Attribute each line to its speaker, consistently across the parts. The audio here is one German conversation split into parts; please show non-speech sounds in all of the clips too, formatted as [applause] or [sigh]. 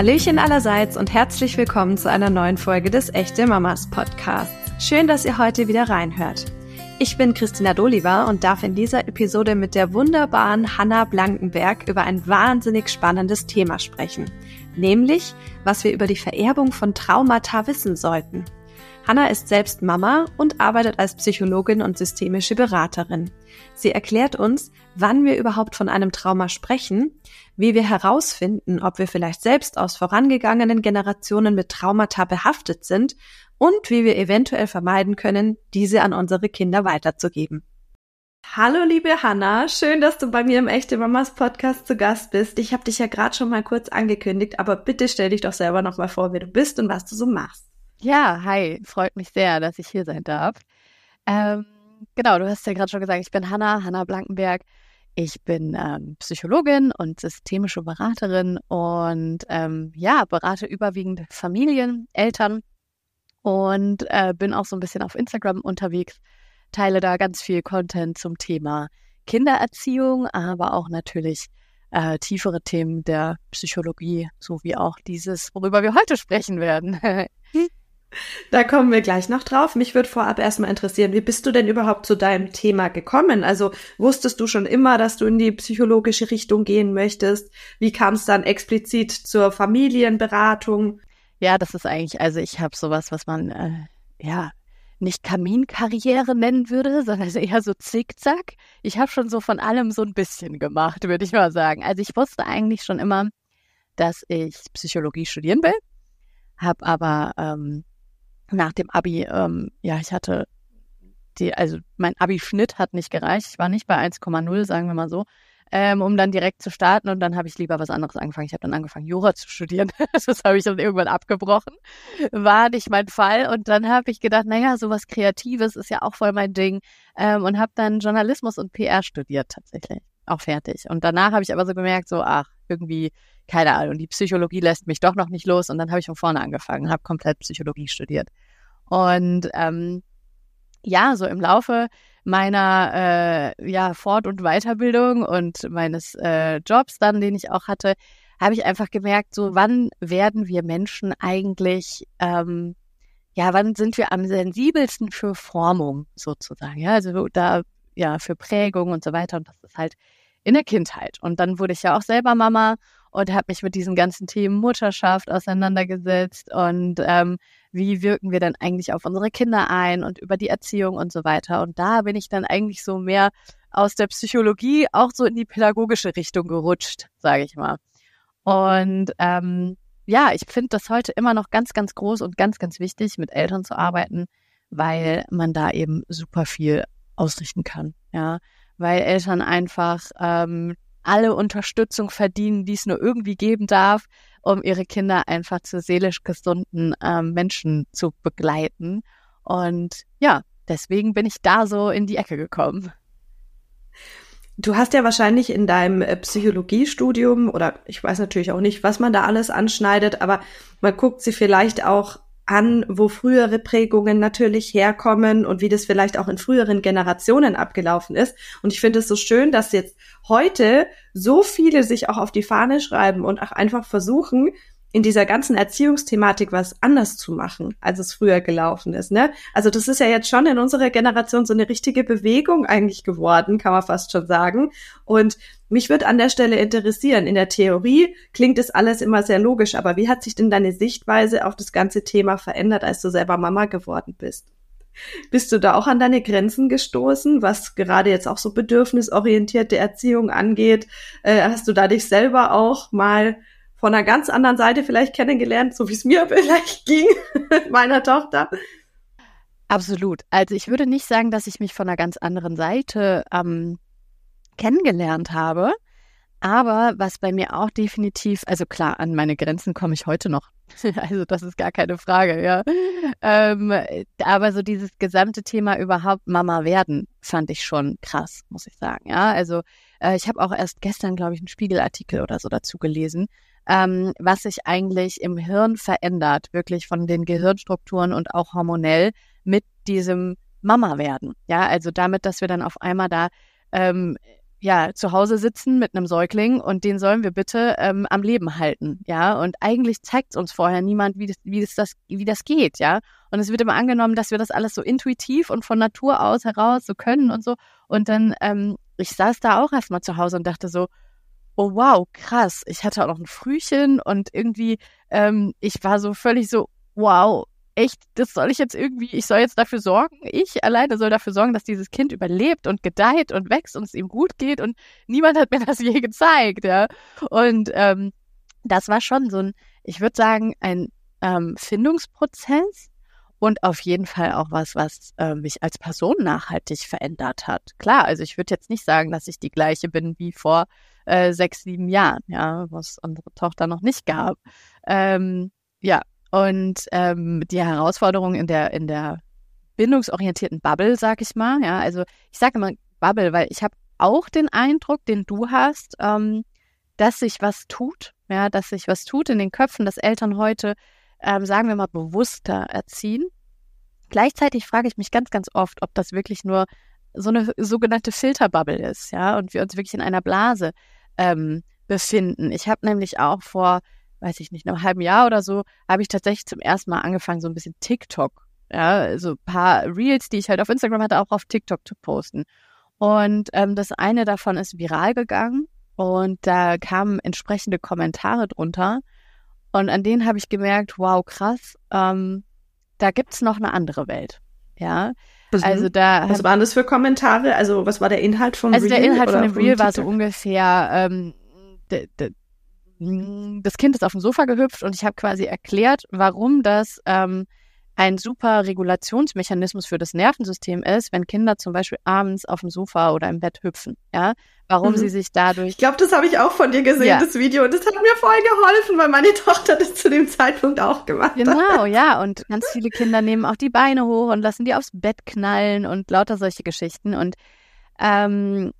Speaker 1: Hallöchen allerseits und herzlich willkommen zu einer neuen Folge des Echte Mamas Podcasts. Schön, dass ihr heute wieder reinhört. Ich bin Christina Doliva und darf in dieser Episode mit der wunderbaren Hanna Blankenberg über ein wahnsinnig spannendes Thema sprechen. Nämlich, was wir über die Vererbung von Traumata wissen sollten. Hanna ist selbst Mama und arbeitet als Psychologin und systemische Beraterin. Sie erklärt uns, wann wir überhaupt von einem Trauma sprechen, wie wir herausfinden, ob wir vielleicht selbst aus vorangegangenen Generationen mit Traumata behaftet sind und wie wir eventuell vermeiden können, diese an unsere Kinder weiterzugeben. Hallo liebe Hanna, schön, dass du bei mir im Echte Mamas Podcast zu Gast bist. Ich habe dich ja gerade schon mal kurz angekündigt, aber bitte stell dich doch selber noch mal vor, wer du bist und was du so machst.
Speaker 2: Ja, hi, freut mich sehr, dass ich hier sein darf. Ähm, genau, du hast ja gerade schon gesagt, ich bin Hanna, Hanna Blankenberg. Ich bin ähm, Psychologin und systemische Beraterin und ähm, ja, berate überwiegend Familien, Eltern und äh, bin auch so ein bisschen auf Instagram unterwegs, teile da ganz viel Content zum Thema Kindererziehung, aber auch natürlich äh, tiefere Themen der Psychologie, sowie auch dieses, worüber wir heute sprechen werden. [laughs]
Speaker 1: Da kommen wir gleich noch drauf. Mich würde vorab erstmal interessieren, wie bist du denn überhaupt zu deinem Thema gekommen? Also wusstest du schon immer, dass du in die psychologische Richtung gehen möchtest? Wie kam es dann explizit zur Familienberatung?
Speaker 2: Ja, das ist eigentlich, also ich habe sowas, was man äh, ja nicht Kaminkarriere nennen würde, sondern eher so Zickzack. Ich habe schon so von allem so ein bisschen gemacht, würde ich mal sagen. Also ich wusste eigentlich schon immer, dass ich Psychologie studieren will, habe aber ähm, nach dem Abi, ähm, ja, ich hatte die, also mein Abi-Schnitt hat nicht gereicht. Ich war nicht bei 1,0, sagen wir mal so, ähm, um dann direkt zu starten. Und dann habe ich lieber was anderes angefangen. Ich habe dann angefangen, Jura zu studieren. [laughs] das habe ich dann irgendwann abgebrochen. War nicht mein Fall. Und dann habe ich gedacht, naja, sowas Kreatives ist ja auch voll mein Ding. Ähm, und habe dann Journalismus und PR studiert tatsächlich. Auch fertig. Und danach habe ich aber so gemerkt, so, ach, irgendwie, keine Ahnung, die Psychologie lässt mich doch noch nicht los. Und dann habe ich von vorne angefangen, habe komplett Psychologie studiert. Und ähm, ja, so im Laufe meiner äh, ja, Fort- und Weiterbildung und meines äh, Jobs dann, den ich auch hatte, habe ich einfach gemerkt, so wann werden wir Menschen eigentlich, ähm, ja, wann sind wir am sensibelsten für Formung sozusagen, ja, also da, ja, für Prägung und so weiter und das ist halt in der Kindheit. Und dann wurde ich ja auch selber Mama und habe mich mit diesen ganzen Themen Mutterschaft auseinandergesetzt und ähm, wie wirken wir denn eigentlich auf unsere Kinder ein und über die Erziehung und so weiter. Und da bin ich dann eigentlich so mehr aus der Psychologie auch so in die pädagogische Richtung gerutscht, sage ich mal. Und ähm, ja, ich finde das heute immer noch ganz, ganz groß und ganz, ganz wichtig, mit Eltern zu arbeiten, weil man da eben super viel ausrichten kann. Ja, weil Eltern einfach ähm, alle Unterstützung verdienen, die es nur irgendwie geben darf, um ihre Kinder einfach zu seelisch gesunden ähm, Menschen zu begleiten. Und ja, deswegen bin ich da so in die Ecke gekommen.
Speaker 1: Du hast ja wahrscheinlich in deinem äh, Psychologiestudium oder ich weiß natürlich auch nicht, was man da alles anschneidet, aber man guckt sie vielleicht auch an, wo frühere Prägungen natürlich herkommen und wie das vielleicht auch in früheren Generationen abgelaufen ist. Und ich finde es so schön, dass jetzt heute so viele sich auch auf die Fahne schreiben und auch einfach versuchen, in dieser ganzen Erziehungsthematik was anders zu machen, als es früher gelaufen ist. Ne? Also das ist ja jetzt schon in unserer Generation so eine richtige Bewegung eigentlich geworden, kann man fast schon sagen. Und mich würde an der Stelle interessieren, in der Theorie klingt es alles immer sehr logisch, aber wie hat sich denn deine Sichtweise auf das ganze Thema verändert, als du selber Mama geworden bist? Bist du da auch an deine Grenzen gestoßen, was gerade jetzt auch so bedürfnisorientierte Erziehung angeht? Äh, hast du da dich selber auch mal von einer ganz anderen Seite vielleicht kennengelernt, so wie es mir [laughs] vielleicht ging meiner Tochter.
Speaker 2: Absolut. Also ich würde nicht sagen, dass ich mich von einer ganz anderen Seite ähm, kennengelernt habe. Aber was bei mir auch definitiv, also klar, an meine Grenzen komme ich heute noch. [laughs] also das ist gar keine Frage, ja. Ähm, aber so dieses gesamte Thema überhaupt Mama werden, fand ich schon krass, muss ich sagen. Ja, also äh, ich habe auch erst gestern, glaube ich, einen Spiegelartikel oder so dazu gelesen, ähm, was sich eigentlich im Hirn verändert, wirklich von den Gehirnstrukturen und auch hormonell mit diesem Mama werden. Ja, also damit, dass wir dann auf einmal da ähm, ja zu Hause sitzen mit einem Säugling und den sollen wir bitte ähm, am Leben halten, ja. Und eigentlich zeigt uns vorher niemand, wie das, wie das, wie das geht, ja. Und es wird immer angenommen, dass wir das alles so intuitiv und von Natur aus heraus so können und so. Und dann, ähm, ich saß da auch erstmal zu Hause und dachte so, oh wow, krass. Ich hatte auch noch ein Frühchen und irgendwie, ähm, ich war so völlig so, wow, echt, das soll ich jetzt irgendwie, ich soll jetzt dafür sorgen, ich alleine soll dafür sorgen, dass dieses Kind überlebt und gedeiht und wächst und es ihm gut geht und niemand hat mir [laughs] das je gezeigt, ja. Und ähm, das war schon so ein, ich würde sagen, ein ähm, Findungsprozess und auf jeden Fall auch was, was äh, mich als Person nachhaltig verändert hat. Klar, also ich würde jetzt nicht sagen, dass ich die gleiche bin wie vor äh, sechs, sieben Jahren, ja, was unsere Tochter noch nicht gab. Ähm, ja, und ähm, die Herausforderung in der, in der bindungsorientierten Bubble, sag ich mal, ja, also ich sage immer Bubble, weil ich habe auch den Eindruck, den du hast, ähm, dass sich was tut, ja, dass sich was tut in den Köpfen, dass Eltern heute, ähm, sagen wir mal, bewusster erziehen. Gleichzeitig frage ich mich ganz, ganz oft, ob das wirklich nur so eine sogenannte Filterbubble ist, ja, und wir uns wirklich in einer Blase ähm, befinden. Ich habe nämlich auch vor weiß ich nicht, einem halben Jahr oder so, habe ich tatsächlich zum ersten Mal angefangen, so ein bisschen TikTok, ja, so ein paar Reels, die ich halt auf Instagram hatte, auch auf TikTok zu posten. Und ähm, das eine davon ist viral gegangen und da kamen entsprechende Kommentare drunter. Und an denen habe ich gemerkt, wow, krass, ähm, da gibt's noch eine andere Welt. Ja.
Speaker 1: Mhm. Also da. Was waren das für Kommentare? Also was war der Inhalt vom
Speaker 2: also Reel? Also der Inhalt von dem Reel war so ungefähr, ähm, das Kind ist auf dem Sofa gehüpft und ich habe quasi erklärt, warum das ähm, ein super Regulationsmechanismus für das Nervensystem ist, wenn Kinder zum Beispiel abends auf dem Sofa oder im Bett hüpfen. Ja, warum mhm. sie sich dadurch.
Speaker 1: Ich glaube, das habe ich auch von dir gesehen, ja. das Video. Und das hat mir voll geholfen, weil meine [laughs] Tochter das zu dem Zeitpunkt auch gemacht
Speaker 2: genau, hat. Genau, ja. Und ganz viele Kinder nehmen auch die Beine hoch und lassen die aufs Bett knallen und lauter solche Geschichten. Und ähm,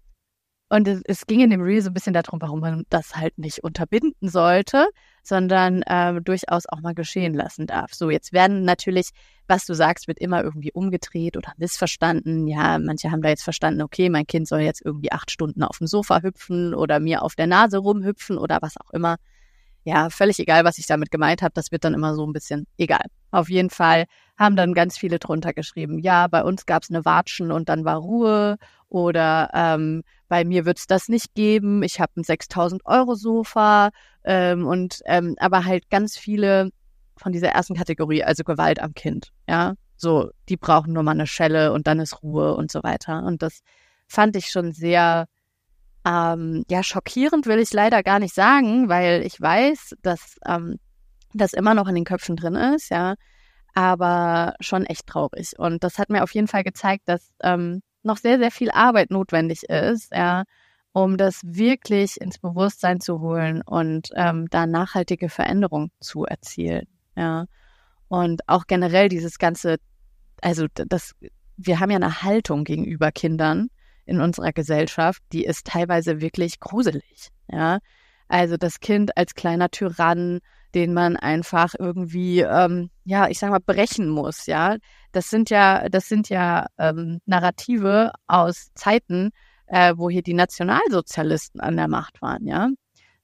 Speaker 2: und es, es, ging in dem Reel so ein bisschen darum, warum man das halt nicht unterbinden sollte, sondern äh, durchaus auch mal geschehen lassen darf. So, jetzt werden natürlich, was du sagst, wird immer irgendwie umgedreht oder missverstanden. Ja, manche haben da jetzt verstanden, okay, mein Kind soll jetzt irgendwie acht Stunden auf dem Sofa hüpfen oder mir auf der Nase rumhüpfen oder was auch immer. Ja, völlig egal, was ich damit gemeint habe. Das wird dann immer so ein bisschen egal. Auf jeden Fall haben dann ganz viele drunter geschrieben, ja, bei uns gab es eine Watschen und dann war Ruhe oder ähm, bei mir wird es das nicht geben, ich habe ein 6000 Euro Sofa ähm, und ähm, aber halt ganz viele von dieser ersten Kategorie, also Gewalt am Kind, ja, so, die brauchen nur mal eine Schelle und dann ist Ruhe und so weiter. Und das fand ich schon sehr ähm, ja, schockierend will ich leider gar nicht sagen, weil ich weiß, dass ähm, das immer noch in den Köpfen drin ist, ja aber schon echt traurig. Und das hat mir auf jeden Fall gezeigt, dass ähm, noch sehr, sehr viel Arbeit notwendig ist, ja, um das wirklich ins Bewusstsein zu holen und ähm, da nachhaltige Veränderung zu erzielen, ja. Und auch generell dieses ganze, also das, wir haben ja eine Haltung gegenüber Kindern in unserer Gesellschaft, die ist teilweise wirklich gruselig, ja. Also das Kind als kleiner Tyrann, den man einfach irgendwie, ähm, ja, ich sag mal, brechen muss, ja. Das sind ja, das sind ja ähm, Narrative aus Zeiten, äh, wo hier die Nationalsozialisten an der Macht waren, ja.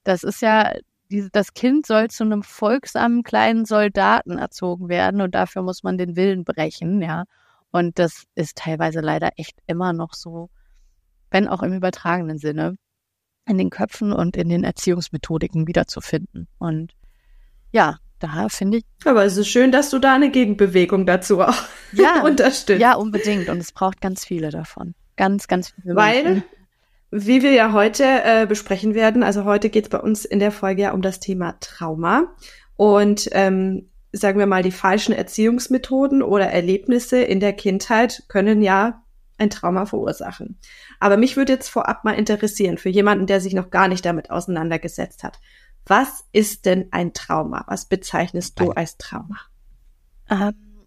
Speaker 2: Das ist ja, die, das Kind soll zu einem folgsamen kleinen Soldaten erzogen werden und dafür muss man den Willen brechen, ja. Und das ist teilweise leider echt immer noch so, wenn auch im übertragenen Sinne, in den Köpfen und in den Erziehungsmethodiken wiederzufinden. Und ja, da finde ich.
Speaker 1: Aber es ist schön, dass du da eine Gegenbewegung dazu auch [laughs] ja, unterstützt.
Speaker 2: Ja, unbedingt. Und es braucht ganz viele davon. Ganz, ganz viele.
Speaker 1: Weil, Menschen. wie wir ja heute äh, besprechen werden, also heute geht es bei uns in der Folge ja um das Thema Trauma. Und ähm, sagen wir mal, die falschen Erziehungsmethoden oder Erlebnisse in der Kindheit können ja ein Trauma verursachen. Aber mich würde jetzt vorab mal interessieren, für jemanden, der sich noch gar nicht damit auseinandergesetzt hat. Was ist denn ein Trauma? Was bezeichnest du als Trauma?
Speaker 2: Ähm,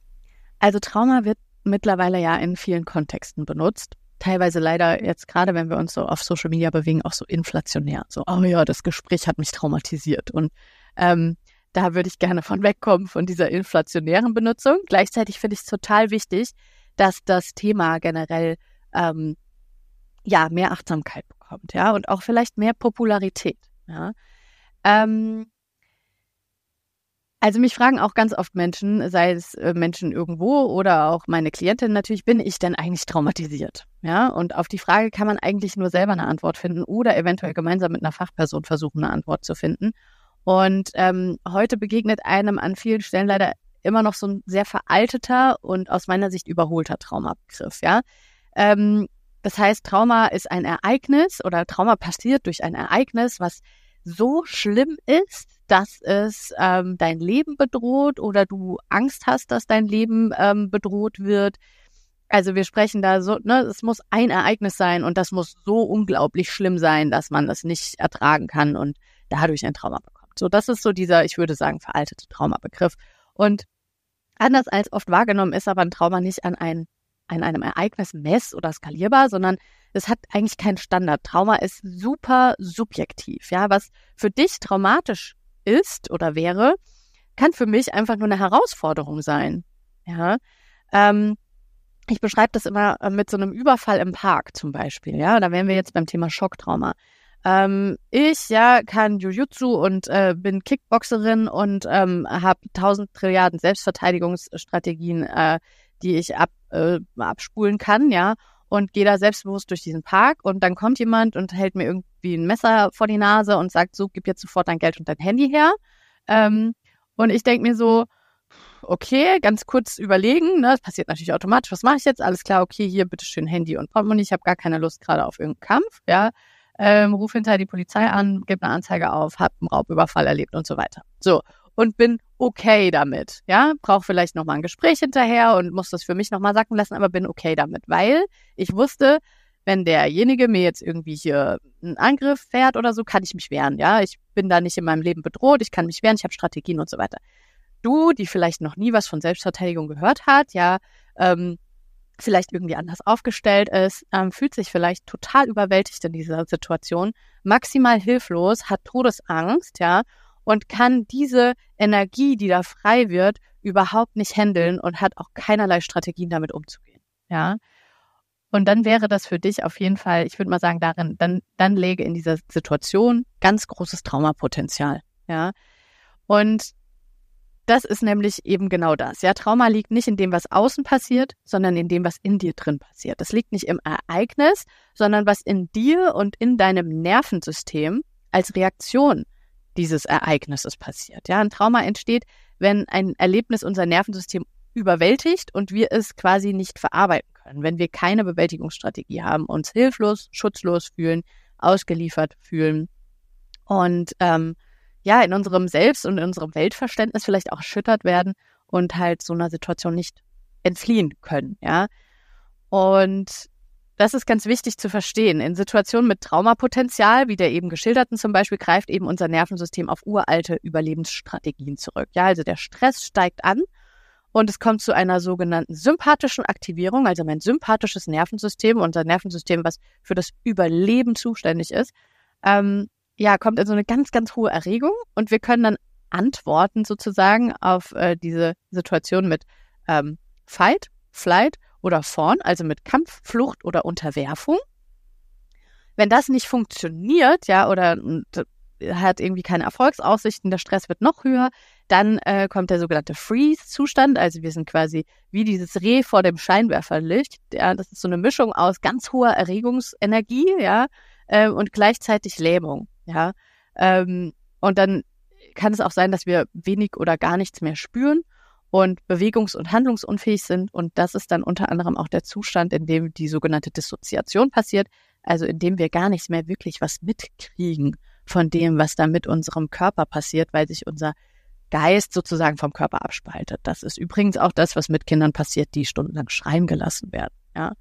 Speaker 2: also Trauma wird mittlerweile ja in vielen Kontexten benutzt. Teilweise leider jetzt gerade, wenn wir uns so auf Social Media bewegen, auch so inflationär. So, oh ja, das Gespräch hat mich traumatisiert. Und ähm, da würde ich gerne von wegkommen, von dieser inflationären Benutzung. Gleichzeitig finde ich es total wichtig, dass das Thema generell ähm, ja mehr Achtsamkeit bekommt bekommt, ja, und auch vielleicht mehr Popularität, ja. Ähm, also mich fragen auch ganz oft Menschen, sei es äh, Menschen irgendwo oder auch meine Klientin natürlich, bin ich denn eigentlich traumatisiert? Ja, und auf die Frage kann man eigentlich nur selber eine Antwort finden oder eventuell gemeinsam mit einer Fachperson versuchen, eine Antwort zu finden. Und ähm, heute begegnet einem an vielen Stellen leider immer noch so ein sehr veralteter und aus meiner Sicht überholter Traumabegriff. Ja, ähm, das heißt, Trauma ist ein Ereignis oder Trauma passiert durch ein Ereignis, was so schlimm ist, dass es ähm, dein Leben bedroht oder du Angst hast, dass dein Leben ähm, bedroht wird. Also wir sprechen da so, ne, es muss ein Ereignis sein und das muss so unglaublich schlimm sein, dass man das nicht ertragen kann und dadurch ein Trauma bekommt. So, das ist so dieser, ich würde sagen, veraltete Traumabegriff. Und anders als oft wahrgenommen ist aber ein Trauma nicht an, ein, an einem Ereignis mess- oder skalierbar, sondern es hat eigentlich keinen Standard. Trauma ist super subjektiv. Ja, was für dich traumatisch ist oder wäre, kann für mich einfach nur eine Herausforderung sein. Ja, ähm, ich beschreibe das immer äh, mit so einem Überfall im Park zum Beispiel. Ja, da wären wir jetzt beim Thema Schocktrauma. Ähm, ich ja kann Jujutsu und äh, bin Kickboxerin und ähm, habe tausend Trilliarden Selbstverteidigungsstrategien, äh, die ich ab, äh, abspulen kann, ja und gehe da selbstbewusst durch diesen Park und dann kommt jemand und hält mir irgendwie ein Messer vor die Nase und sagt, so, gib jetzt sofort dein Geld und dein Handy her. Ähm, und ich denke mir so, okay, ganz kurz überlegen, ne, das passiert natürlich automatisch, was mache ich jetzt? Alles klar, okay, hier bitteschön Handy und Portemonnaie, ich habe gar keine Lust gerade auf irgendeinen Kampf, ja. Ähm, ruf hinterher die Polizei an, gib eine Anzeige auf, hab einen Raubüberfall erlebt und so weiter. So, und bin okay damit. Ja, brauche vielleicht nochmal ein Gespräch hinterher und muss das für mich nochmal sacken lassen, aber bin okay damit, weil ich wusste, wenn derjenige mir jetzt irgendwie hier einen Angriff fährt oder so, kann ich mich wehren. Ja, ich bin da nicht in meinem Leben bedroht, ich kann mich wehren, ich habe Strategien und so weiter. Du, die vielleicht noch nie was von Selbstverteidigung gehört hat, ja, ähm, vielleicht irgendwie anders aufgestellt ist, ähm, fühlt sich vielleicht total überwältigt in dieser Situation, maximal hilflos, hat Todesangst, ja, und kann diese Energie, die da frei wird, überhaupt nicht handeln und hat auch keinerlei Strategien damit umzugehen. Ja. Und dann wäre das für dich auf jeden Fall, ich würde mal sagen, darin, dann, dann läge in dieser Situation ganz großes Traumapotenzial. Ja. Und das ist nämlich eben genau das. Ja, Trauma liegt nicht in dem, was außen passiert, sondern in dem, was in dir drin passiert. Das liegt nicht im Ereignis, sondern was in dir und in deinem Nervensystem als Reaktion dieses Ereignisses passiert. Ja, ein Trauma entsteht, wenn ein Erlebnis unser Nervensystem überwältigt und wir es quasi nicht verarbeiten können, wenn wir keine Bewältigungsstrategie haben, uns hilflos, schutzlos fühlen, ausgeliefert fühlen und ähm, ja, in unserem Selbst und in unserem Weltverständnis vielleicht auch erschüttert werden und halt so einer Situation nicht entfliehen können, ja. Und das ist ganz wichtig zu verstehen. In Situationen mit Traumapotenzial, wie der eben geschilderten zum Beispiel, greift eben unser Nervensystem auf uralte Überlebensstrategien zurück. Ja, also der Stress steigt an und es kommt zu einer sogenannten sympathischen Aktivierung, also mein sympathisches Nervensystem, unser Nervensystem, was für das Überleben zuständig ist, ähm, ja, kommt in so eine ganz, ganz hohe Erregung und wir können dann antworten sozusagen auf äh, diese Situation mit ähm, Fight, Flight oder Fawn, also mit Kampf, Flucht oder Unterwerfung. Wenn das nicht funktioniert, ja, oder hat irgendwie keine Erfolgsaussichten, der Stress wird noch höher, dann äh, kommt der sogenannte Freeze-Zustand. Also wir sind quasi wie dieses Reh vor dem Scheinwerferlicht. Ja, das ist so eine Mischung aus ganz hoher Erregungsenergie, ja, äh, und gleichzeitig Lähmung, ja. Ähm, und dann kann es auch sein, dass wir wenig oder gar nichts mehr spüren und bewegungs- und handlungsunfähig sind. Und das ist dann unter anderem auch der Zustand, in dem die sogenannte Dissoziation passiert, also in dem wir gar nicht mehr wirklich was mitkriegen von dem, was da mit unserem Körper passiert, weil sich unser Geist sozusagen vom Körper abspaltet. Das ist übrigens auch das, was mit Kindern passiert, die stundenlang schreien gelassen werden. Ja,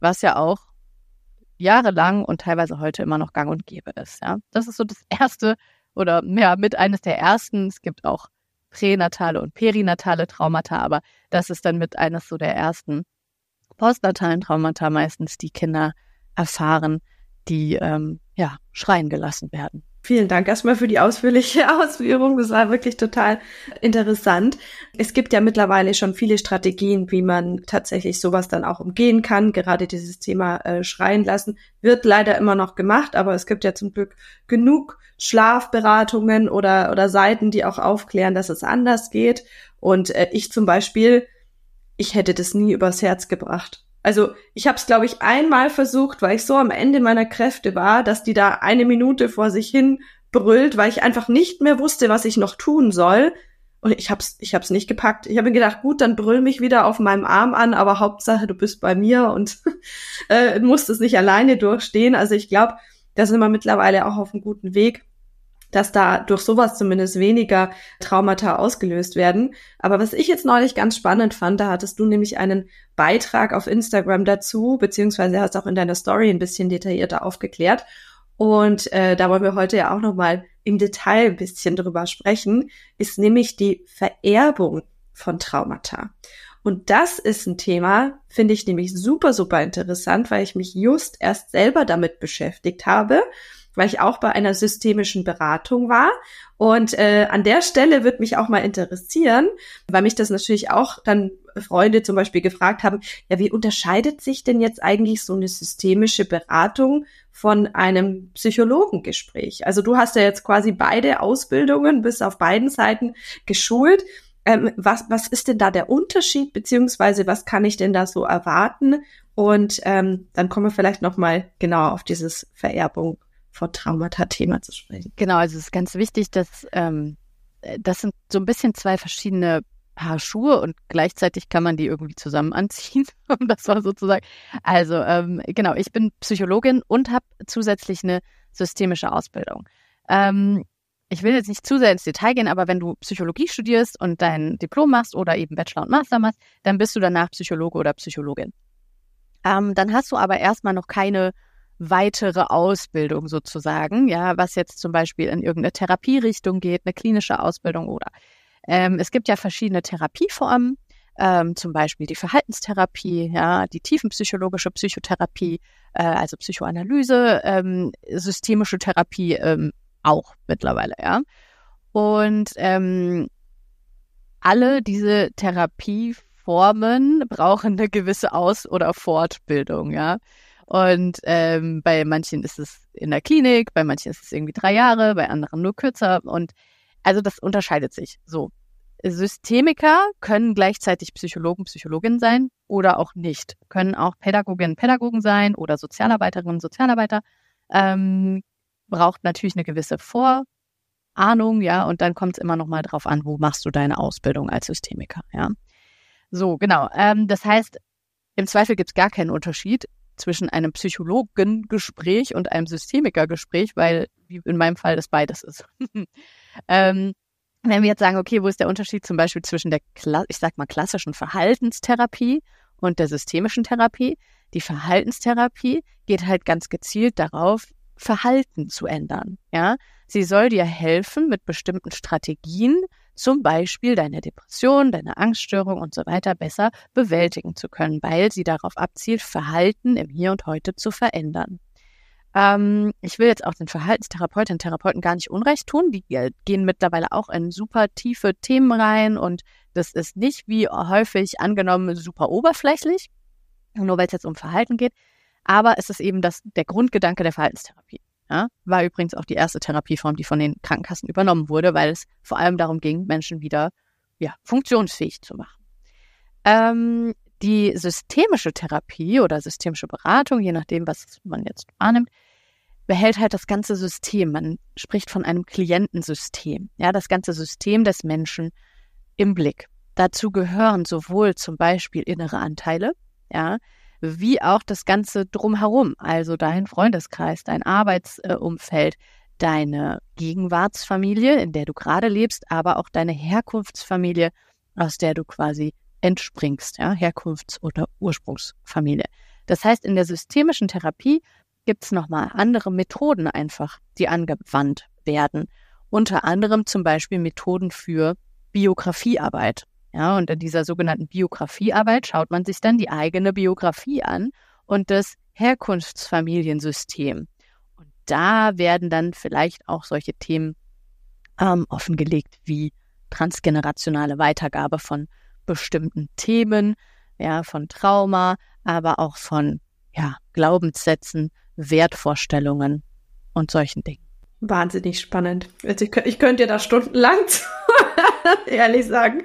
Speaker 2: was ja auch jahrelang und teilweise heute immer noch gang und gäbe ist. Ja, das ist so das erste oder ja, mit eines der ersten. Es gibt auch pränatale und perinatale Traumata, aber das ist dann mit eines so der ersten postnatalen Traumata meistens, die Kinder erfahren, die ähm, ja schreien gelassen werden.
Speaker 1: Vielen Dank erstmal für die ausführliche [laughs] Ausführung. Das war wirklich total interessant. Es gibt ja mittlerweile schon viele Strategien, wie man tatsächlich sowas dann auch umgehen kann. Gerade dieses Thema äh, schreien lassen wird leider immer noch gemacht, aber es gibt ja zum Glück genug Schlafberatungen oder, oder Seiten, die auch aufklären, dass es anders geht. Und äh, ich zum Beispiel, ich hätte das nie übers Herz gebracht. Also ich habe es, glaube ich, einmal versucht, weil ich so am Ende meiner Kräfte war, dass die da eine Minute vor sich hin brüllt, weil ich einfach nicht mehr wusste, was ich noch tun soll. Und ich hab's, ich hab's nicht gepackt. Ich habe mir gedacht, gut, dann brüll mich wieder auf meinem Arm an, aber Hauptsache, du bist bei mir und [laughs] äh, musst es nicht alleine durchstehen. Also ich glaube, da sind wir mittlerweile auch auf einem guten Weg dass da durch sowas zumindest weniger Traumata ausgelöst werden. Aber was ich jetzt neulich ganz spannend fand, da hattest du nämlich einen Beitrag auf Instagram dazu, beziehungsweise hast auch in deiner Story ein bisschen detaillierter aufgeklärt. Und äh, da wollen wir heute ja auch nochmal im Detail ein bisschen drüber sprechen, ist nämlich die Vererbung von Traumata. Und das ist ein Thema, finde ich nämlich super, super interessant, weil ich mich just erst selber damit beschäftigt habe weil ich auch bei einer systemischen Beratung war. Und äh, an der Stelle wird mich auch mal interessieren, weil mich das natürlich auch dann Freunde zum Beispiel gefragt haben, ja, wie unterscheidet sich denn jetzt eigentlich so eine systemische Beratung von einem Psychologengespräch? Also du hast ja jetzt quasi beide Ausbildungen bis auf beiden Seiten geschult. Ähm, was, was ist denn da der Unterschied, beziehungsweise was kann ich denn da so erwarten? Und ähm, dann kommen wir vielleicht noch mal genau auf dieses Vererbung vor Traumata-Thema zu sprechen.
Speaker 2: Genau, also es ist ganz wichtig, dass ähm, das sind so ein bisschen zwei verschiedene Paar Schuhe und gleichzeitig kann man die irgendwie zusammen [laughs] anziehen. das war sozusagen. Also ähm, genau, ich bin Psychologin und habe zusätzlich eine systemische Ausbildung. Ähm, ich will jetzt nicht zu sehr ins Detail gehen, aber wenn du Psychologie studierst und dein Diplom machst oder eben Bachelor und Master machst, dann bist du danach Psychologe oder Psychologin. Ähm, dann hast du aber erstmal noch keine weitere Ausbildung sozusagen, ja, was jetzt zum Beispiel in irgendeine Therapierichtung geht, eine klinische Ausbildung oder ähm, es gibt ja verschiedene Therapieformen, ähm, zum Beispiel die Verhaltenstherapie, ja, die tiefenpsychologische Psychotherapie, äh, also Psychoanalyse, ähm, systemische Therapie ähm, auch mittlerweile, ja. Und ähm, alle diese Therapieformen brauchen eine gewisse Aus- oder Fortbildung, ja. Und ähm, bei manchen ist es in der Klinik, bei manchen ist es irgendwie drei Jahre, bei anderen nur kürzer. Und also das unterscheidet sich so. Systemiker können gleichzeitig Psychologen, Psychologinnen sein oder auch nicht. Können auch Pädagoginnen, Pädagogen sein oder Sozialarbeiterinnen, Sozialarbeiter. Ähm, braucht natürlich eine gewisse Vorahnung, ja, und dann kommt es immer noch mal drauf an, wo machst du deine Ausbildung als Systemiker, ja. So, genau. Ähm, das heißt, im Zweifel gibt es gar keinen Unterschied zwischen einem Psychologengespräch und einem Systemikergespräch, weil wie in meinem Fall das beides ist. [laughs] ähm, wenn wir jetzt sagen, okay, wo ist der Unterschied zum Beispiel zwischen der, ich sag mal, klassischen Verhaltenstherapie und der systemischen Therapie? Die Verhaltenstherapie geht halt ganz gezielt darauf, Verhalten zu ändern. Ja, sie soll dir helfen, mit bestimmten Strategien zum Beispiel deine Depression, deine Angststörung und so weiter besser bewältigen zu können, weil sie darauf abzielt, Verhalten im Hier und Heute zu verändern. Ähm, ich will jetzt auch den Verhaltenstherapeutinnen und Therapeuten gar nicht Unrecht tun. Die äh, gehen mittlerweile auch in super tiefe Themen rein und das ist nicht wie häufig angenommen super oberflächlich, nur weil es jetzt um Verhalten geht. Aber es ist eben das, der Grundgedanke der Verhaltenstherapie. Ja, war übrigens auch die erste Therapieform, die von den Krankenkassen übernommen wurde, weil es vor allem darum ging, Menschen wieder ja, funktionsfähig zu machen. Ähm, die systemische Therapie oder systemische Beratung, je nachdem, was man jetzt wahrnimmt, behält halt das ganze System. Man spricht von einem Klientensystem. Ja, das ganze System des Menschen im Blick. Dazu gehören sowohl zum Beispiel innere Anteile, ja, wie auch das Ganze drumherum, also dein Freundeskreis, dein Arbeitsumfeld, deine Gegenwartsfamilie, in der du gerade lebst, aber auch deine Herkunftsfamilie, aus der du quasi entspringst, ja, Herkunfts- oder Ursprungsfamilie. Das heißt, in der systemischen Therapie gibt es nochmal andere Methoden einfach, die angewandt werden. Unter anderem zum Beispiel Methoden für Biografiearbeit. Ja, und in dieser sogenannten Biografiearbeit schaut man sich dann die eigene Biografie an und das Herkunftsfamiliensystem. Und da werden dann vielleicht auch solche Themen ähm, offengelegt wie transgenerationale Weitergabe von bestimmten Themen, ja, von Trauma, aber auch von ja, Glaubenssätzen, Wertvorstellungen und solchen Dingen.
Speaker 1: Wahnsinnig spannend. Also ich, könnte dir da stundenlang [laughs] [laughs] ehrlich sagen.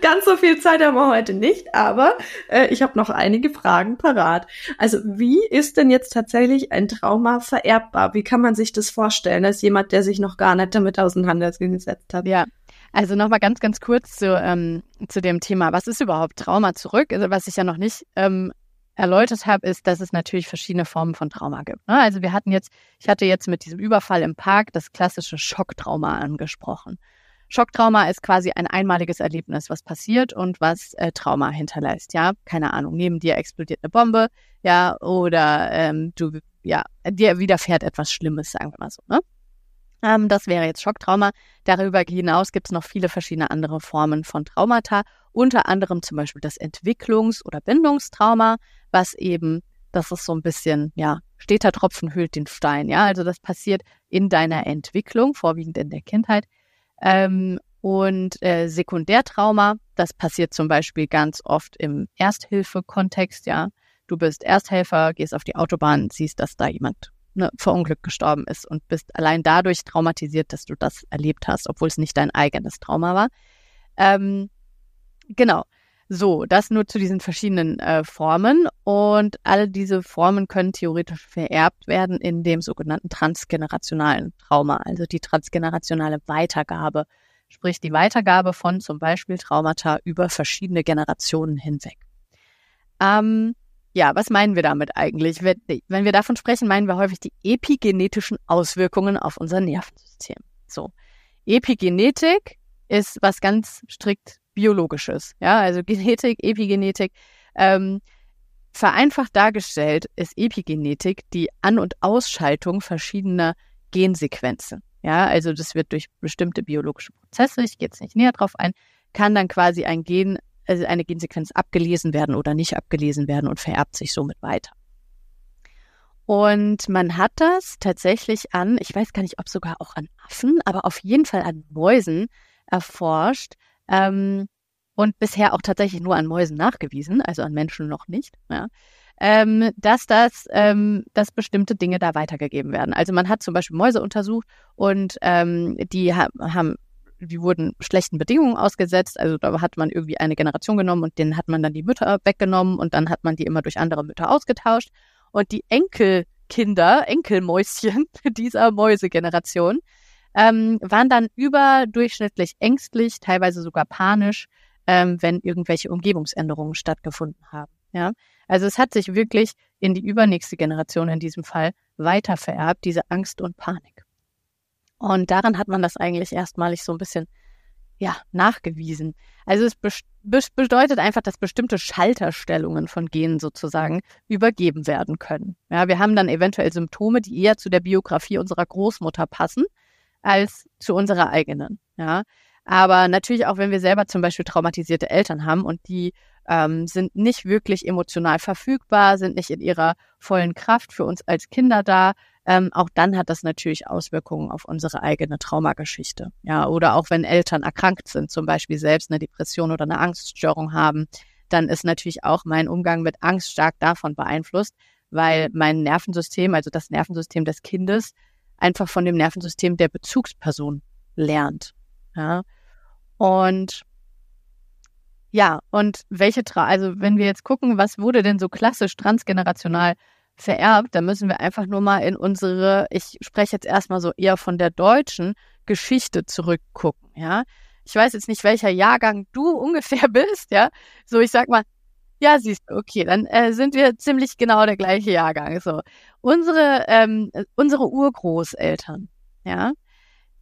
Speaker 1: Ganz so viel Zeit haben wir heute nicht, aber äh, ich habe noch einige Fragen parat. Also wie ist denn jetzt tatsächlich ein Trauma vererbbar? Wie kann man sich das vorstellen, als jemand, der sich noch gar nicht damit auseinandergesetzt hat?
Speaker 2: Ja, also nochmal ganz, ganz kurz zu, ähm, zu dem Thema, was ist überhaupt Trauma zurück? Also was ich ja noch nicht ähm, erläutert habe, ist, dass es natürlich verschiedene Formen von Trauma gibt. Ne? Also wir hatten jetzt, ich hatte jetzt mit diesem Überfall im Park das klassische Schocktrauma angesprochen. Schocktrauma ist quasi ein einmaliges Erlebnis, was passiert und was äh, Trauma hinterlässt. Ja, keine Ahnung, neben dir explodiert eine Bombe, ja, oder ähm, du, ja, dir widerfährt etwas Schlimmes, sagen wir mal so. Ne? Ähm, das wäre jetzt Schocktrauma. Darüber hinaus gibt es noch viele verschiedene andere Formen von Traumata, unter anderem zum Beispiel das Entwicklungs- oder Bindungstrauma, was eben, das ist so ein bisschen, ja, steter Tropfen hüllt den Stein. Ja, also das passiert in deiner Entwicklung, vorwiegend in der Kindheit. Ähm, und äh, Sekundärtrauma, das passiert zum Beispiel ganz oft im Ersthilfe-Kontext, ja. Du bist Ersthelfer, gehst auf die Autobahn, siehst, dass da jemand ne, verunglückt gestorben ist und bist allein dadurch traumatisiert, dass du das erlebt hast, obwohl es nicht dein eigenes Trauma war. Ähm, genau. So, das nur zu diesen verschiedenen äh, Formen. Und alle diese Formen können theoretisch vererbt werden in dem sogenannten transgenerationalen Trauma, also die transgenerationale Weitergabe, sprich die Weitergabe von zum Beispiel Traumata über verschiedene Generationen hinweg. Ähm, ja, was meinen wir damit eigentlich? Wenn wir davon sprechen, meinen wir häufig die epigenetischen Auswirkungen auf unser Nervensystem. So. Epigenetik ist was ganz strikt biologisches. Ja, also Genetik, Epigenetik. Ähm, vereinfacht dargestellt ist Epigenetik die An- und Ausschaltung verschiedener Gensequenzen. Ja, also das wird durch bestimmte biologische Prozesse, ich gehe jetzt nicht näher drauf ein, kann dann quasi ein Gen, also eine Gensequenz abgelesen werden oder nicht abgelesen werden und vererbt sich somit weiter. Und man hat das tatsächlich an, ich weiß gar nicht, ob sogar auch an Affen, aber auf jeden Fall an Mäusen erforscht, ähm, und bisher auch tatsächlich nur an Mäusen nachgewiesen, also an Menschen noch nicht, ja, ähm, dass das, ähm, dass bestimmte Dinge da weitergegeben werden. Also man hat zum Beispiel Mäuse untersucht und ähm, die ha haben die wurden schlechten Bedingungen ausgesetzt. Also da hat man irgendwie eine Generation genommen und denen hat man dann die Mütter weggenommen und dann hat man die immer durch andere Mütter ausgetauscht. Und die Enkelkinder, Enkelmäuschen [laughs] dieser Mäusegeneration, ähm, waren dann überdurchschnittlich ängstlich, teilweise sogar panisch, ähm, wenn irgendwelche Umgebungsänderungen stattgefunden haben. Ja, also es hat sich wirklich in die übernächste Generation in diesem Fall weiter vererbt, diese Angst und Panik. Und daran hat man das eigentlich erstmalig so ein bisschen ja, nachgewiesen. Also es be bedeutet einfach, dass bestimmte Schalterstellungen von Genen sozusagen übergeben werden können. Ja, wir haben dann eventuell Symptome, die eher zu der Biografie unserer Großmutter passen, als zu unserer eigenen. Ja, aber natürlich auch, wenn wir selber zum Beispiel traumatisierte Eltern haben und die ähm, sind nicht wirklich emotional verfügbar, sind nicht in ihrer vollen Kraft für uns als Kinder da, ähm, auch dann hat das natürlich Auswirkungen auf unsere eigene Traumageschichte. Ja, oder auch wenn Eltern erkrankt sind, zum Beispiel selbst eine Depression oder eine Angststörung haben, dann ist natürlich auch mein Umgang mit Angst stark davon beeinflusst, weil mein Nervensystem, also das Nervensystem des Kindes, einfach von dem Nervensystem der Bezugsperson lernt. Ja. Und ja, und welche, Tra also wenn wir jetzt gucken, was wurde denn so klassisch transgenerational vererbt, dann müssen wir einfach nur mal in unsere, ich spreche jetzt erstmal so eher von der deutschen Geschichte zurückgucken, ja. Ich weiß jetzt nicht, welcher Jahrgang du [laughs] ungefähr bist, ja. So, ich sag mal, ja, siehst du, okay, dann äh, sind wir ziemlich genau der gleiche Jahrgang. So, unsere ähm, unsere Urgroßeltern, ja,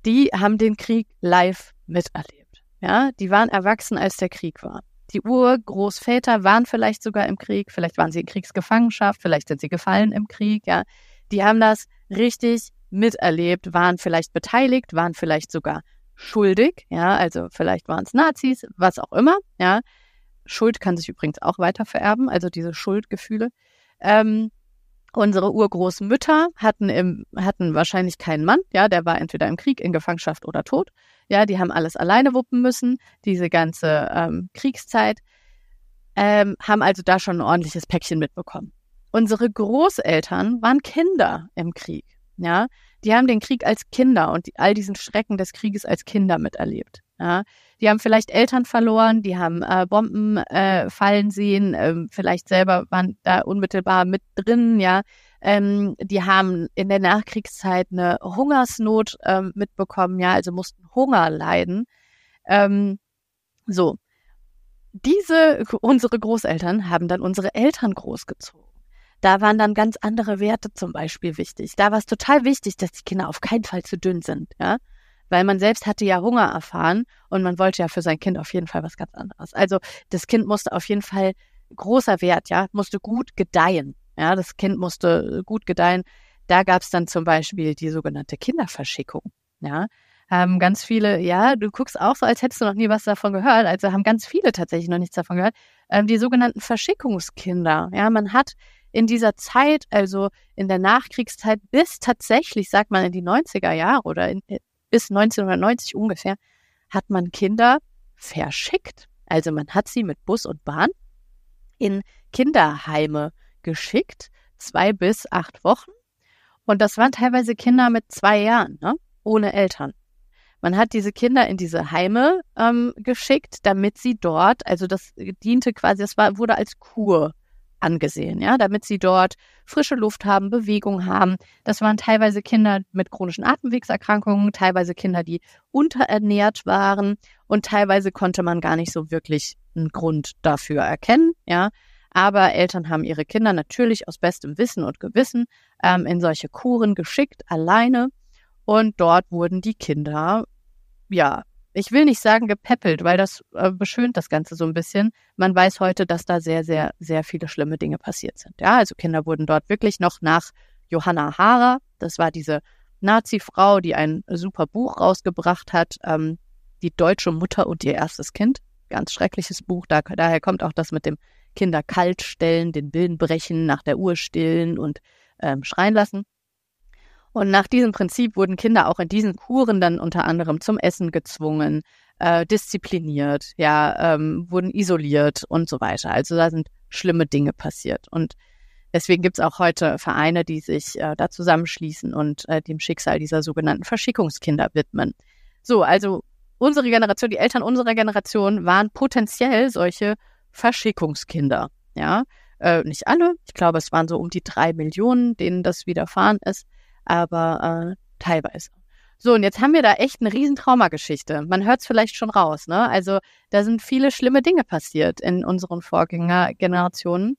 Speaker 2: die haben den Krieg live miterlebt. Ja, die waren erwachsen, als der Krieg war. Die Urgroßväter waren vielleicht sogar im Krieg, vielleicht waren sie in Kriegsgefangenschaft, vielleicht sind sie gefallen im Krieg, ja. Die haben das richtig miterlebt, waren vielleicht beteiligt, waren vielleicht sogar schuldig, ja, also vielleicht waren es Nazis, was auch immer, ja. Schuld kann sich übrigens auch weiter vererben, also diese Schuldgefühle. Ähm, Unsere Urgroßmütter hatten im, hatten wahrscheinlich keinen Mann, ja, der war entweder im Krieg, in Gefangenschaft oder tot. Ja, die haben alles alleine wuppen müssen, diese ganze ähm, Kriegszeit, ähm, haben also da schon ein ordentliches Päckchen mitbekommen. Unsere Großeltern waren Kinder im Krieg, ja. Die haben den Krieg als Kinder und die, all diesen Schrecken des Krieges als Kinder miterlebt. Ja, die haben vielleicht Eltern verloren, die haben äh, Bomben äh, fallen sehen, ähm, vielleicht selber waren da unmittelbar mit drin, ja. Ähm, die haben in der Nachkriegszeit eine Hungersnot ähm, mitbekommen, ja, also mussten Hunger leiden. Ähm, so. Diese, unsere Großeltern haben dann unsere Eltern großgezogen. Da waren dann ganz andere Werte zum Beispiel wichtig. Da war es total wichtig, dass die Kinder auf keinen Fall zu dünn sind, ja weil man selbst hatte ja Hunger erfahren und man wollte ja für sein Kind auf jeden Fall was ganz anderes. Also das Kind musste auf jeden Fall großer Wert, ja, musste gut gedeihen. Ja, das Kind musste gut gedeihen. Da gab es dann zum Beispiel die sogenannte Kinderverschickung. Ja, haben ganz viele, ja, du guckst auch so, als hättest du noch nie was davon gehört. Also haben ganz viele tatsächlich noch nichts davon gehört. Ähm, die sogenannten Verschickungskinder. Ja, man hat in dieser Zeit, also in der Nachkriegszeit bis tatsächlich, sagt man, in die 90er Jahre oder in, bis 1990 ungefähr, hat man Kinder verschickt. Also man hat sie mit Bus und Bahn in Kinderheime geschickt, zwei bis acht Wochen. Und das waren teilweise Kinder mit zwei Jahren, ne? ohne Eltern. Man hat diese Kinder in diese Heime ähm, geschickt, damit sie dort, also das diente quasi, das war, wurde als Kur angesehen, ja, damit sie dort frische Luft haben, Bewegung haben. Das waren teilweise Kinder mit chronischen Atemwegserkrankungen, teilweise Kinder, die unterernährt waren und teilweise konnte man gar nicht so wirklich einen Grund dafür erkennen, ja. Aber Eltern haben ihre Kinder natürlich aus bestem Wissen und Gewissen ähm, in solche Kuren geschickt, alleine. Und dort wurden die Kinder, ja, ich will nicht sagen gepäppelt, weil das äh, beschönt das Ganze so ein bisschen. Man weiß heute, dass da sehr, sehr, sehr viele schlimme Dinge passiert sind. Ja, also Kinder wurden dort wirklich noch nach Johanna Hara, das war diese Nazi-Frau, die ein super Buch rausgebracht hat, ähm, die deutsche Mutter und ihr erstes Kind. Ganz schreckliches Buch. Da, daher kommt auch das mit dem Kinder kalt stellen, den Willen brechen, nach der Uhr stillen und ähm, schreien lassen. Und nach diesem Prinzip wurden Kinder auch in diesen Kuren dann unter anderem zum Essen gezwungen, äh, diszipliniert, ja, ähm, wurden isoliert und so weiter. Also da sind schlimme Dinge passiert. Und deswegen gibt es auch heute Vereine, die sich äh, da zusammenschließen und äh, dem Schicksal dieser sogenannten Verschickungskinder widmen. So, also unsere Generation, die Eltern unserer Generation waren potenziell solche Verschickungskinder. Ja, äh, nicht alle. Ich glaube, es waren so um die drei Millionen, denen das widerfahren ist aber äh, teilweise. So, und jetzt haben wir da echt eine riesen Traumageschichte. Man hört es vielleicht schon raus, ne? Also da sind viele schlimme Dinge passiert in unseren Vorgängergenerationen.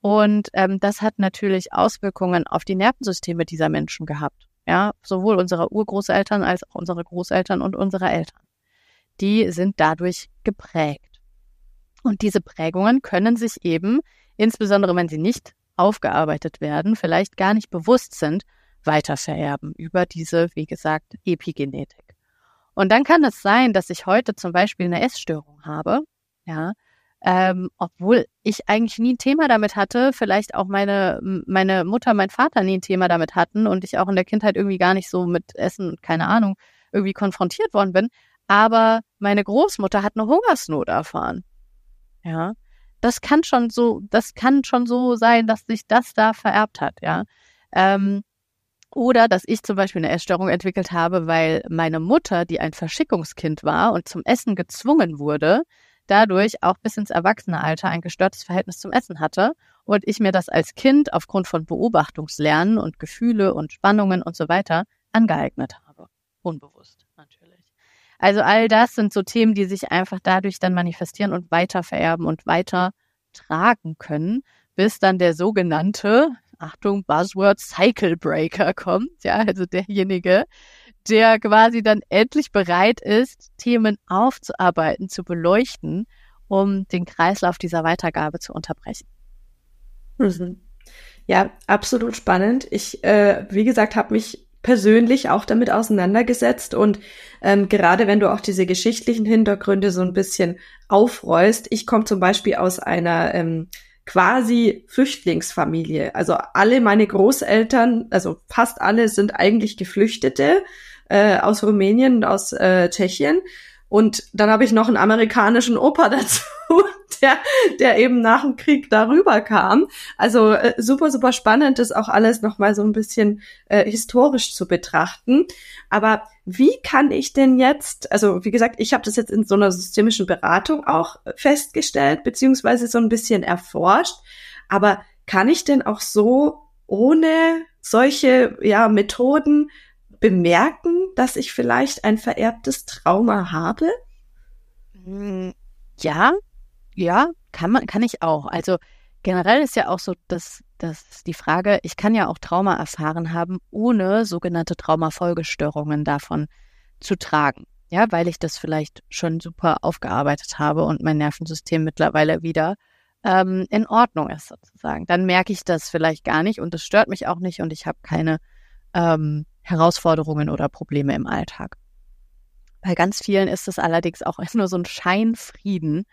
Speaker 2: Und ähm, das hat natürlich Auswirkungen auf die Nervensysteme dieser Menschen gehabt. Ja, sowohl unserer Urgroßeltern als auch unsere Großeltern und unsere Eltern. Die sind dadurch geprägt. Und diese Prägungen können sich eben, insbesondere wenn sie nicht aufgearbeitet werden, vielleicht gar nicht bewusst sind, weitervererben über diese, wie gesagt, Epigenetik. Und dann kann es sein, dass ich heute zum Beispiel eine Essstörung habe, ja, ähm, obwohl ich eigentlich nie ein Thema damit hatte, vielleicht auch meine, meine Mutter, mein Vater nie ein Thema damit hatten und ich auch in der Kindheit irgendwie gar nicht so mit Essen, keine Ahnung, irgendwie konfrontiert worden bin. Aber meine Großmutter hat eine Hungersnot erfahren. Ja. Das kann schon so, das kann schon so sein, dass sich das da vererbt hat, ja. Ähm, oder dass ich zum Beispiel eine Essstörung entwickelt habe, weil meine Mutter, die ein Verschickungskind war und zum Essen gezwungen wurde, dadurch auch bis ins Erwachsenealter ein gestörtes Verhältnis zum Essen hatte und ich mir das als Kind aufgrund von Beobachtungslernen und Gefühle und Spannungen und so weiter angeeignet habe. Unbewusst natürlich. Also all das sind so Themen, die sich einfach dadurch dann manifestieren und weiter vererben und weiter tragen können, bis dann der sogenannte, Achtung, Buzzword Cycle Breaker kommt, ja, also derjenige, der quasi dann endlich bereit ist, Themen aufzuarbeiten, zu beleuchten, um den Kreislauf dieser Weitergabe zu unterbrechen.
Speaker 1: Mhm. Ja, absolut spannend. Ich, äh, wie gesagt, habe mich persönlich auch damit auseinandergesetzt und ähm, gerade wenn du auch diese geschichtlichen Hintergründe so ein bisschen aufrollst, ich komme zum Beispiel aus einer ähm, quasi Flüchtlingsfamilie. Also alle meine Großeltern, also fast alle sind eigentlich Geflüchtete äh, aus Rumänien und aus äh, Tschechien. Und dann habe ich noch einen amerikanischen Opa [laughs] dazu, [laughs] der, der eben nach dem Krieg darüber kam. Also äh, super, super spannend, das auch alles nochmal so ein bisschen äh, historisch zu betrachten. Aber wie kann ich denn jetzt, also wie gesagt, ich habe das jetzt in so einer systemischen Beratung auch festgestellt, beziehungsweise so ein bisschen erforscht. Aber kann ich denn auch so ohne solche ja, Methoden bemerken, dass ich vielleicht ein vererbtes Trauma habe?
Speaker 2: Hm, ja, ja, kann man, kann ich auch. Also generell ist ja auch so, dass, dass die Frage, ich kann ja auch Trauma erfahren haben, ohne sogenannte Traumafolgestörungen davon zu tragen. Ja, weil ich das vielleicht schon super aufgearbeitet habe und mein Nervensystem mittlerweile wieder ähm, in Ordnung ist, sozusagen. Dann merke ich das vielleicht gar nicht und das stört mich auch nicht und ich habe keine ähm, Herausforderungen oder Probleme im Alltag. Bei ganz vielen ist es allerdings auch [laughs] nur so ein Scheinfrieden.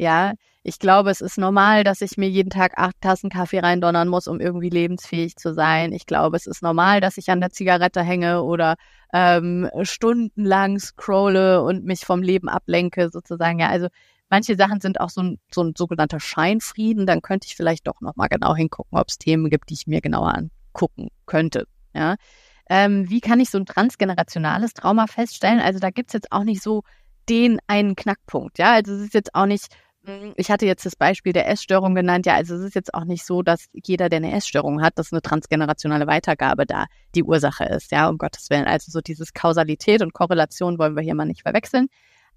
Speaker 2: Ja, ich glaube, es ist normal, dass ich mir jeden Tag acht Tassen Kaffee reindonnern muss, um irgendwie lebensfähig zu sein. Ich glaube, es ist normal, dass ich an der Zigarette hänge oder ähm, stundenlang scrolle und mich vom Leben ablenke, sozusagen. Ja, also manche Sachen sind auch so ein, so ein sogenannter Scheinfrieden. Dann könnte ich vielleicht doch nochmal genau hingucken, ob es Themen gibt, die ich mir genauer angucken könnte. Ja, ähm, wie kann ich so ein transgenerationales Trauma feststellen? Also da gibt's jetzt auch nicht so den einen Knackpunkt, ja. Also es ist jetzt auch nicht, ich hatte jetzt das Beispiel der Essstörung genannt, ja, also es ist jetzt auch nicht so, dass jeder, der eine Essstörung hat, dass eine transgenerationale Weitergabe da die Ursache ist, ja, um Gottes Willen. Also so dieses Kausalität und Korrelation wollen wir hier mal nicht verwechseln.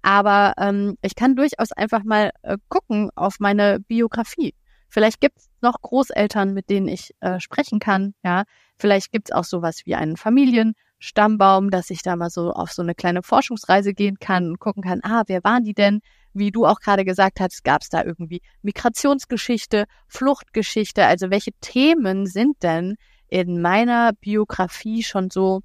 Speaker 2: Aber ähm, ich kann durchaus einfach mal äh, gucken auf meine Biografie. Vielleicht gibt's noch Großeltern, mit denen ich äh, sprechen kann, ja. Vielleicht gibt's auch sowas wie einen Familienstammbaum, dass ich da mal so auf so eine kleine Forschungsreise gehen kann und gucken kann, ah, wer waren die denn? Wie du auch gerade gesagt hast, gab's da irgendwie Migrationsgeschichte, Fluchtgeschichte, also welche Themen sind denn in meiner Biografie schon so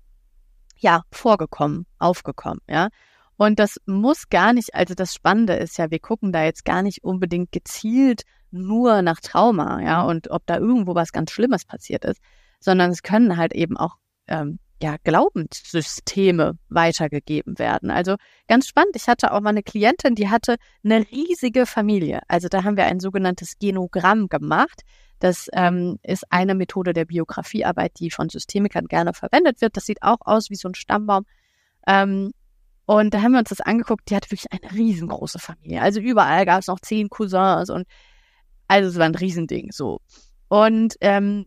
Speaker 2: ja, vorgekommen, aufgekommen, ja. Und das muss gar nicht, also das Spannende ist ja, wir gucken da jetzt gar nicht unbedingt gezielt nur nach Trauma, ja, und ob da irgendwo was ganz Schlimmes passiert ist, sondern es können halt eben auch ähm, ja, Glaubenssysteme weitergegeben werden. Also ganz spannend. Ich hatte auch mal eine Klientin, die hatte eine riesige Familie. Also da haben wir ein sogenanntes Genogramm gemacht. Das ähm, ist eine Methode der Biografiearbeit, die von Systemikern gerne verwendet wird. Das sieht auch aus wie so ein Stammbaum. Ähm, und da haben wir uns das angeguckt. Die hatte wirklich eine riesengroße Familie. Also überall gab es noch zehn Cousins und also es war ein Riesending so. Und ähm,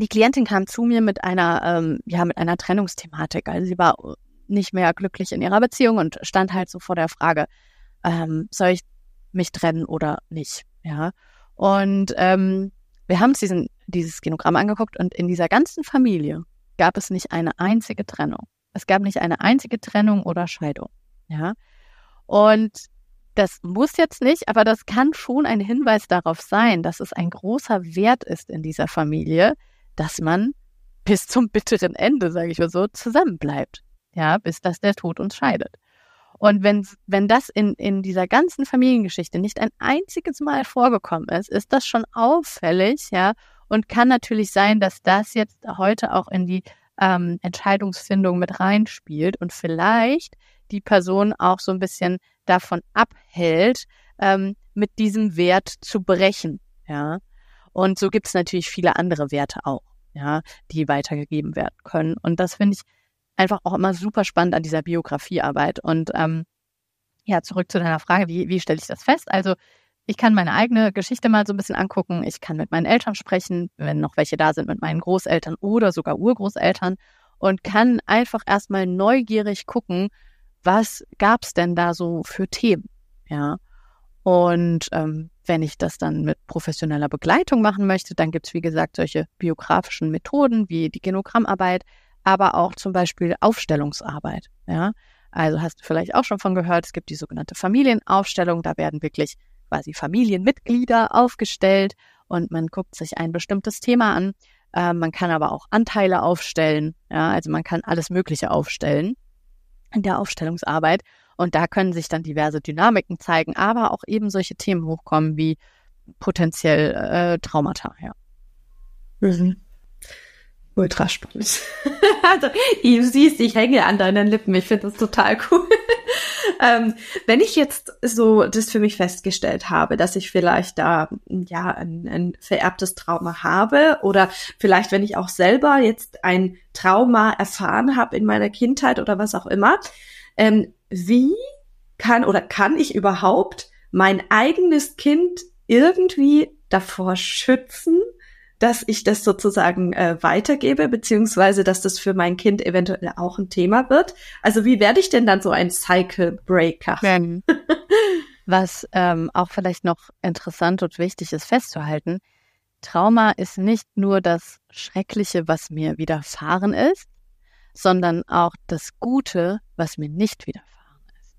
Speaker 2: die Klientin kam zu mir mit einer, ähm, ja, mit einer Trennungsthematik. Also sie war nicht mehr glücklich in ihrer Beziehung und stand halt so vor der Frage, ähm, soll ich mich trennen oder nicht? Ja. Und ähm, wir haben uns diesen, dieses Genogramm angeguckt und in dieser ganzen Familie gab es nicht eine einzige Trennung. Es gab nicht eine einzige Trennung oder Scheidung. Ja. Und das muss jetzt nicht, aber das kann schon ein Hinweis darauf sein, dass es ein großer Wert ist in dieser Familie, dass man bis zum bitteren Ende, sage ich mal so, zusammenbleibt. Ja, bis dass der Tod uns scheidet. Und wenn, wenn das in, in dieser ganzen Familiengeschichte nicht ein einziges Mal vorgekommen ist, ist das schon auffällig, ja, und kann natürlich sein, dass das jetzt heute auch in die ähm, Entscheidungsfindung mit reinspielt und vielleicht die Person auch so ein bisschen davon abhält, ähm, mit diesem Wert zu brechen. Ja. Und so gibt es natürlich viele andere Werte auch, ja, die weitergegeben werden können. Und das finde ich einfach auch immer super spannend an dieser Biografiearbeit. Und ähm, ja, zurück zu deiner Frage, wie, wie stelle ich das fest? Also ich kann meine eigene Geschichte mal so ein bisschen angucken. Ich kann mit meinen Eltern sprechen, wenn noch welche da sind, mit meinen Großeltern oder sogar Urgroßeltern und kann einfach erstmal neugierig gucken, was gab's denn da so für Themen? Ja. Und ähm, wenn ich das dann mit professioneller Begleitung machen möchte, dann gibt's wie gesagt, solche biografischen Methoden wie die Genogrammarbeit, aber auch zum Beispiel Aufstellungsarbeit. Ja. Also hast du vielleicht auch schon von gehört, es gibt die sogenannte Familienaufstellung, da werden wirklich quasi Familienmitglieder aufgestellt und man guckt sich ein bestimmtes Thema an. Äh, man kann aber auch Anteile aufstellen, ja, also man kann alles Mögliche aufstellen in der Aufstellungsarbeit. Und da können sich dann diverse Dynamiken zeigen, aber auch eben solche Themen hochkommen wie potenziell äh, Traumata, ja.
Speaker 1: Mhm. Ultra spannend. [laughs] also, du siehst, ich hänge an deinen Lippen. Ich finde das total cool. [laughs] ähm, wenn ich jetzt so das für mich festgestellt habe, dass ich vielleicht da ja ein, ein vererbtes Trauma habe oder vielleicht, wenn ich auch selber jetzt ein Trauma erfahren habe in meiner Kindheit oder was auch immer, ähm, wie kann oder kann ich überhaupt mein eigenes Kind irgendwie davor schützen, dass ich das sozusagen äh, weitergebe, beziehungsweise dass das für mein Kind eventuell auch ein Thema wird. Also wie werde ich denn dann so ein Cycle Breaker? [laughs]
Speaker 2: Was ähm, auch vielleicht noch interessant und wichtig ist festzuhalten, Trauma ist nicht nur das Schreckliche, was mir widerfahren ist, sondern auch das Gute, was mir nicht widerfahren ist.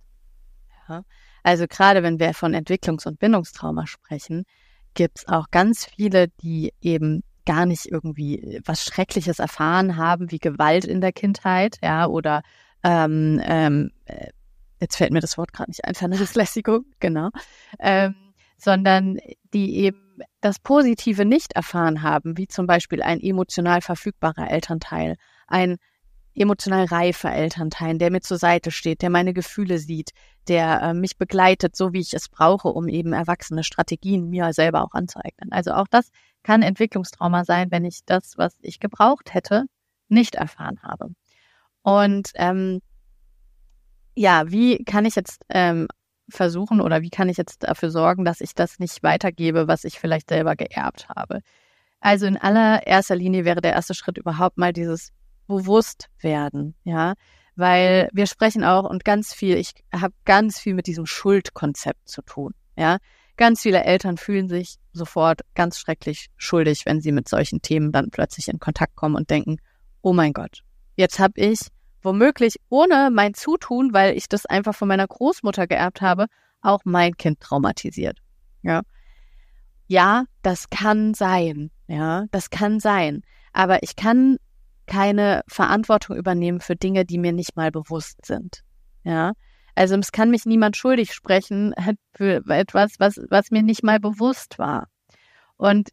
Speaker 2: Ja? Also gerade wenn wir von Entwicklungs- und Bindungstrauma sprechen, gibt es auch ganz viele, die eben gar nicht irgendwie was Schreckliches erfahren haben, wie Gewalt in der Kindheit, ja, oder ähm, ähm, äh, jetzt fällt mir das Wort gerade nicht ein, Vernachlässigung, [laughs] genau, ähm, sondern die eben das Positive nicht erfahren haben, wie zum Beispiel ein emotional verfügbarer Elternteil, ein emotional reifer Elternteil, der mir zur Seite steht, der meine Gefühle sieht, der äh, mich begleitet, so wie ich es brauche, um eben erwachsene Strategien mir selber auch anzueignen. Also auch das kann Entwicklungstrauma sein, wenn ich das, was ich gebraucht hätte, nicht erfahren habe. Und ähm, ja, wie kann ich jetzt ähm, versuchen oder wie kann ich jetzt dafür sorgen, dass ich das nicht weitergebe, was ich vielleicht selber geerbt habe? Also in allererster Linie wäre der erste Schritt überhaupt mal dieses bewusst werden, ja, weil wir sprechen auch und ganz viel, ich habe ganz viel mit diesem Schuldkonzept zu tun, ja. Ganz viele Eltern fühlen sich sofort ganz schrecklich schuldig, wenn sie mit solchen Themen dann plötzlich in Kontakt kommen und denken, oh mein Gott, jetzt habe ich womöglich ohne mein Zutun, weil ich das einfach von meiner Großmutter geerbt habe, auch mein Kind traumatisiert. Ja. Ja, das kann sein. Ja, das kann sein. Aber ich kann keine Verantwortung übernehmen für Dinge, die mir nicht mal bewusst sind. Ja. Also es kann mich niemand schuldig sprechen [laughs] für etwas, was, was mir nicht mal bewusst war. Und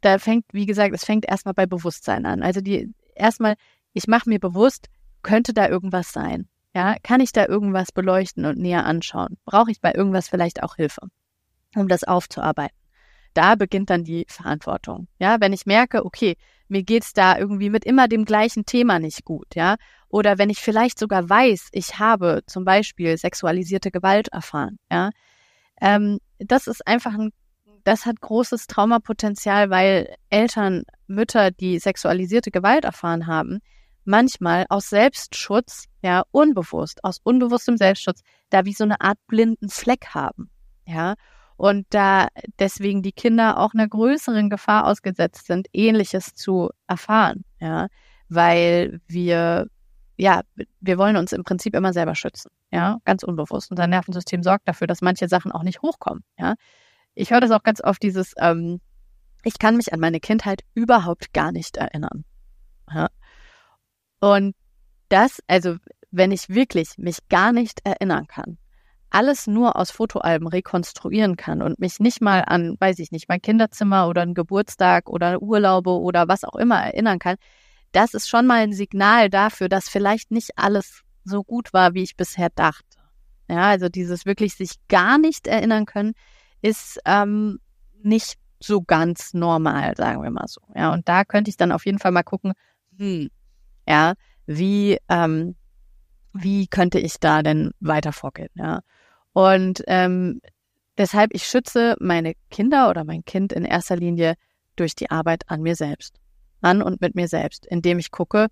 Speaker 2: da fängt, wie gesagt, es fängt erstmal bei Bewusstsein an. Also die erstmal, ich mache mir bewusst, könnte da irgendwas sein? Ja, kann ich da irgendwas beleuchten und näher anschauen? Brauche ich bei irgendwas vielleicht auch Hilfe, um das aufzuarbeiten? Da beginnt dann die Verantwortung. Ja, wenn ich merke, okay, mir geht's da irgendwie mit immer dem gleichen Thema nicht gut, ja. Oder wenn ich vielleicht sogar weiß, ich habe zum Beispiel sexualisierte Gewalt erfahren, ja. Ähm, das ist einfach ein, das hat großes Traumapotenzial, weil Eltern, Mütter, die sexualisierte Gewalt erfahren haben, manchmal aus Selbstschutz, ja, unbewusst, aus unbewusstem Selbstschutz, da wie so eine Art blinden Fleck haben, ja und da deswegen die Kinder auch einer größeren Gefahr ausgesetzt sind, ähnliches zu erfahren, ja, weil wir ja, wir wollen uns im Prinzip immer selber schützen, ja, ganz unbewusst. Unser Nervensystem sorgt dafür, dass manche Sachen auch nicht hochkommen, ja. Ich höre das auch ganz oft, dieses, ähm, ich kann mich an meine Kindheit überhaupt gar nicht erinnern. Ja. Und das, also wenn ich wirklich mich gar nicht erinnern kann, alles nur aus Fotoalben rekonstruieren kann und mich nicht mal an, weiß ich nicht, mein Kinderzimmer oder einen Geburtstag oder Urlaube oder was auch immer erinnern kann, das ist schon mal ein Signal dafür, dass vielleicht nicht alles so gut war, wie ich bisher dachte. Ja, also dieses wirklich sich gar nicht erinnern können, ist ähm, nicht so ganz normal, sagen wir mal so. Ja, und da könnte ich dann auf jeden Fall mal gucken, hm, ja, wie, ähm, wie könnte ich da denn weiter vorgehen, ja. Und ähm, deshalb, ich schütze meine Kinder oder mein Kind in erster Linie durch die Arbeit an mir selbst. An und mit mir selbst, indem ich gucke,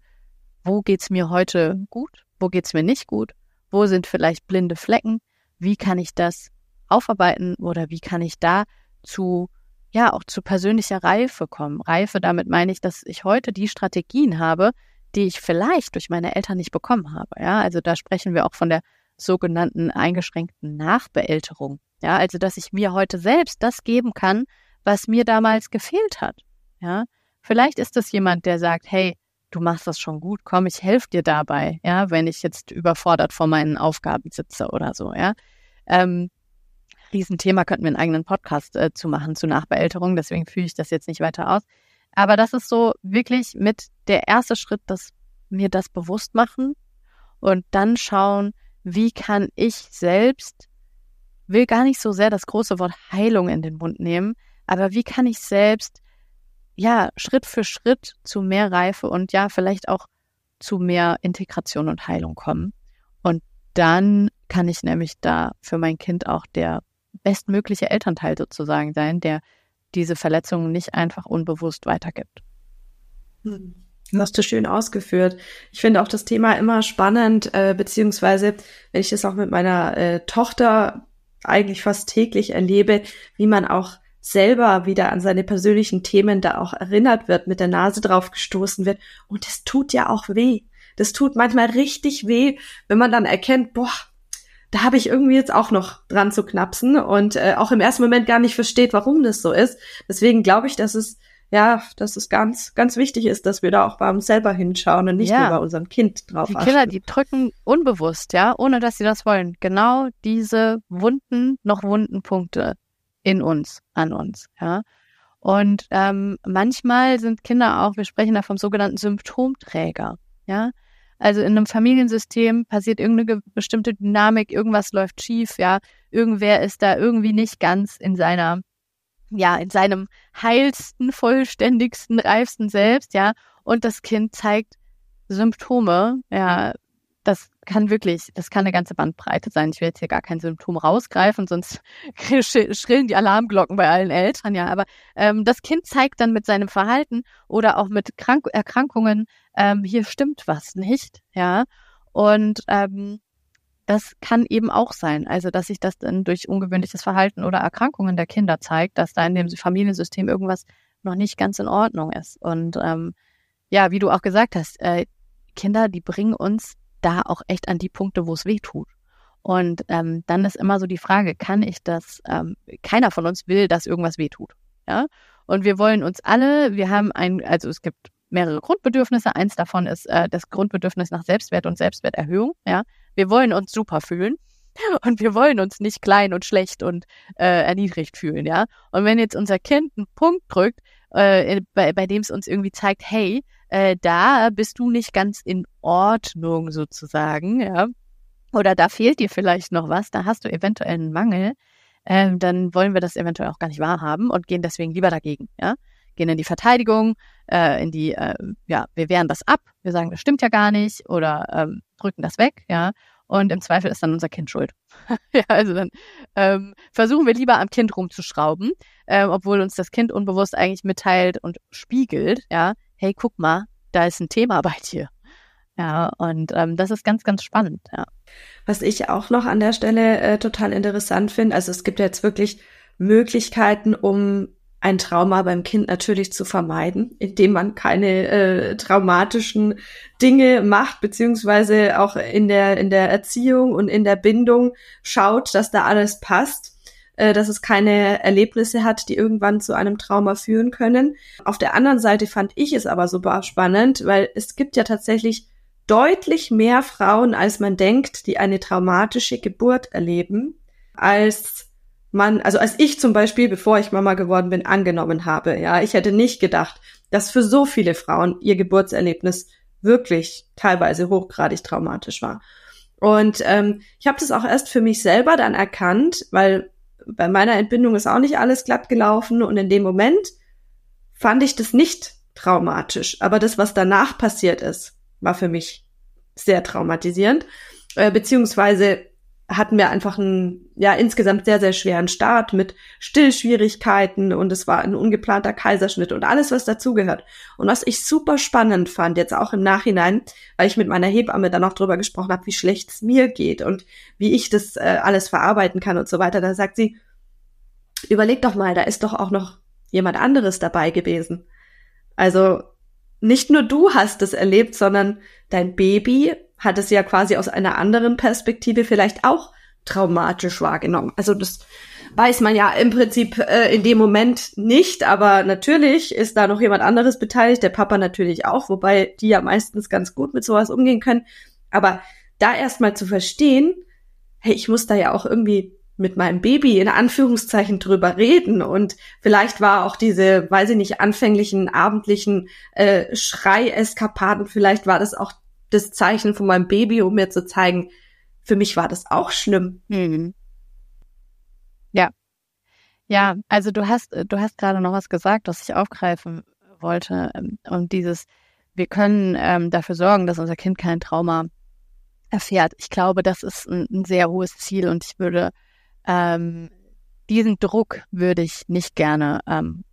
Speaker 2: wo geht's mir heute gut, wo geht's mir nicht gut, wo sind vielleicht blinde Flecken, wie kann ich das aufarbeiten oder wie kann ich da zu, ja, auch zu persönlicher Reife kommen. Reife, damit meine ich, dass ich heute die Strategien habe, die ich vielleicht durch meine Eltern nicht bekommen habe. Ja, also da sprechen wir auch von der sogenannten eingeschränkten Nachbeälterung. Ja, also dass ich mir heute selbst das geben kann, was mir damals gefehlt hat. Ja, vielleicht ist es jemand, der sagt, hey, du machst das schon gut, komm, ich helfe dir dabei, ja, wenn ich jetzt überfordert vor meinen Aufgaben sitze oder so, ja. Ähm, Riesenthema, könnten wir einen eigenen Podcast äh, zu machen, zu Nachbeälterung. Deswegen fühle ich das jetzt nicht weiter aus. Aber das ist so wirklich mit der erste Schritt, dass mir das bewusst machen und dann schauen, wie kann ich selbst, will gar nicht so sehr das große Wort Heilung in den Mund nehmen, aber wie kann ich selbst, ja, Schritt für Schritt zu mehr Reife und ja, vielleicht auch zu mehr Integration und Heilung kommen. Und dann kann ich nämlich da für mein Kind auch der bestmögliche Elternteil sozusagen sein, der diese Verletzungen nicht einfach unbewusst weitergibt.
Speaker 1: Hm. Das hast du schön ausgeführt. Ich finde auch das Thema immer spannend, äh, beziehungsweise wenn ich das auch mit meiner äh, Tochter eigentlich fast täglich erlebe, wie man auch selber wieder an seine persönlichen Themen da auch erinnert wird, mit der Nase drauf gestoßen wird. Und es tut ja auch weh. Das tut manchmal richtig weh, wenn man dann erkennt, boah, da habe ich irgendwie jetzt auch noch dran zu knapsen und äh, auch im ersten Moment gar nicht versteht, warum das so ist. Deswegen glaube ich, dass es ja, dass es ganz, ganz wichtig ist, dass wir da auch bei uns selber hinschauen und nicht ja. nur bei unserem Kind drauf
Speaker 2: Die Kinder, die drücken unbewusst, ja, ohne dass sie das wollen, genau diese wunden, noch wunden Punkte in uns, an uns, ja. Und ähm, manchmal sind Kinder auch, wir sprechen da vom sogenannten Symptomträger, ja. Also in einem Familiensystem passiert irgendeine bestimmte Dynamik, irgendwas läuft schief, ja. Irgendwer ist da irgendwie nicht ganz in seiner ja, in seinem heilsten, vollständigsten, reifsten Selbst, ja, und das Kind zeigt Symptome, ja, das kann wirklich, das kann eine ganze Bandbreite sein. Ich will jetzt hier gar kein Symptom rausgreifen, sonst [laughs] schrillen die Alarmglocken bei allen Eltern, ja. Aber ähm, das Kind zeigt dann mit seinem Verhalten oder auch mit Krank Erkrankungen, ähm, hier stimmt was nicht, ja. Und ähm, das kann eben auch sein. Also, dass sich das dann durch ungewöhnliches Verhalten oder Erkrankungen der Kinder zeigt, dass da in dem Familiensystem irgendwas noch nicht ganz in Ordnung ist. Und ähm, ja, wie du auch gesagt hast, äh, Kinder, die bringen uns da auch echt an die Punkte, wo es weh tut. Und ähm, dann ist immer so die Frage, kann ich das, ähm, keiner von uns will, dass irgendwas weh tut. Ja? Und wir wollen uns alle, wir haben ein, also es gibt mehrere Grundbedürfnisse. Eins davon ist äh, das Grundbedürfnis nach Selbstwert und Selbstwerterhöhung. Ja, wir wollen uns super fühlen [laughs] und wir wollen uns nicht klein und schlecht und äh, erniedrigt fühlen, ja. Und wenn jetzt unser Kind einen Punkt drückt, äh, bei, bei dem es uns irgendwie zeigt, hey, äh, da bist du nicht ganz in Ordnung sozusagen, ja, oder da fehlt dir vielleicht noch was, da hast du eventuell einen Mangel, äh, dann wollen wir das eventuell auch gar nicht wahrhaben und gehen deswegen lieber dagegen, ja gehen in die Verteidigung, äh, in die, äh, ja, wir wehren das ab, wir sagen, das stimmt ja gar nicht oder ähm, drücken das weg, ja. Und im Zweifel ist dann unser Kind schuld. [laughs] ja, also dann ähm, versuchen wir lieber am Kind rumzuschrauben, äh, obwohl uns das Kind unbewusst eigentlich mitteilt und spiegelt, ja, hey, guck mal, da ist ein Thema bei dir. Ja, und ähm, das ist ganz, ganz spannend, ja.
Speaker 1: Was ich auch noch an der Stelle äh, total interessant finde, also es gibt jetzt wirklich Möglichkeiten, um ein Trauma beim Kind natürlich zu vermeiden, indem man keine äh, traumatischen Dinge macht, beziehungsweise auch in der, in der Erziehung und in der Bindung schaut, dass da alles passt, äh, dass es keine Erlebnisse hat, die irgendwann zu einem Trauma führen können. Auf der anderen Seite fand ich es aber super spannend, weil es gibt ja tatsächlich deutlich mehr Frauen, als man denkt, die eine traumatische Geburt erleben, als man, also als ich zum Beispiel, bevor ich Mama geworden bin, angenommen habe, ja, ich hätte nicht gedacht, dass für so viele Frauen ihr Geburtserlebnis wirklich teilweise hochgradig traumatisch war. Und ähm, ich habe das auch erst für mich selber dann erkannt, weil bei meiner Entbindung ist auch nicht alles glatt gelaufen und in dem Moment fand ich das nicht traumatisch. Aber das, was danach passiert ist, war für mich sehr traumatisierend. Äh, beziehungsweise hatten wir einfach einen, ja, insgesamt sehr, sehr schweren Start mit Stillschwierigkeiten und es war ein ungeplanter Kaiserschnitt und alles, was dazugehört. Und was ich super spannend fand, jetzt auch im Nachhinein, weil ich mit meiner Hebamme dann auch drüber gesprochen habe, wie schlecht es mir geht und wie ich das äh, alles verarbeiten kann und so weiter, da sagt sie, überleg doch mal, da ist doch auch noch jemand anderes dabei gewesen. Also nicht nur du hast es erlebt, sondern dein Baby hat es ja quasi aus einer anderen Perspektive vielleicht auch traumatisch wahrgenommen. Also das weiß man ja im Prinzip äh, in dem Moment nicht, aber natürlich ist da noch jemand anderes beteiligt, der Papa natürlich auch, wobei die ja meistens ganz gut mit sowas umgehen können. Aber da erstmal zu verstehen, hey, ich muss da ja auch irgendwie mit meinem Baby in Anführungszeichen drüber reden und vielleicht war auch diese, weiß ich nicht, anfänglichen abendlichen äh, Schrei-Eskapaden, vielleicht war das auch das Zeichen von meinem Baby, um mir zu zeigen, für mich war das auch schlimm.
Speaker 2: Mhm. Ja. Ja, also du hast, du hast gerade noch was gesagt, was ich aufgreifen wollte. Ähm, und dieses, wir können ähm, dafür sorgen, dass unser Kind kein Trauma erfährt. Ich glaube, das ist ein, ein sehr hohes Ziel und ich würde ähm, diesen Druck würde ich nicht gerne ähm,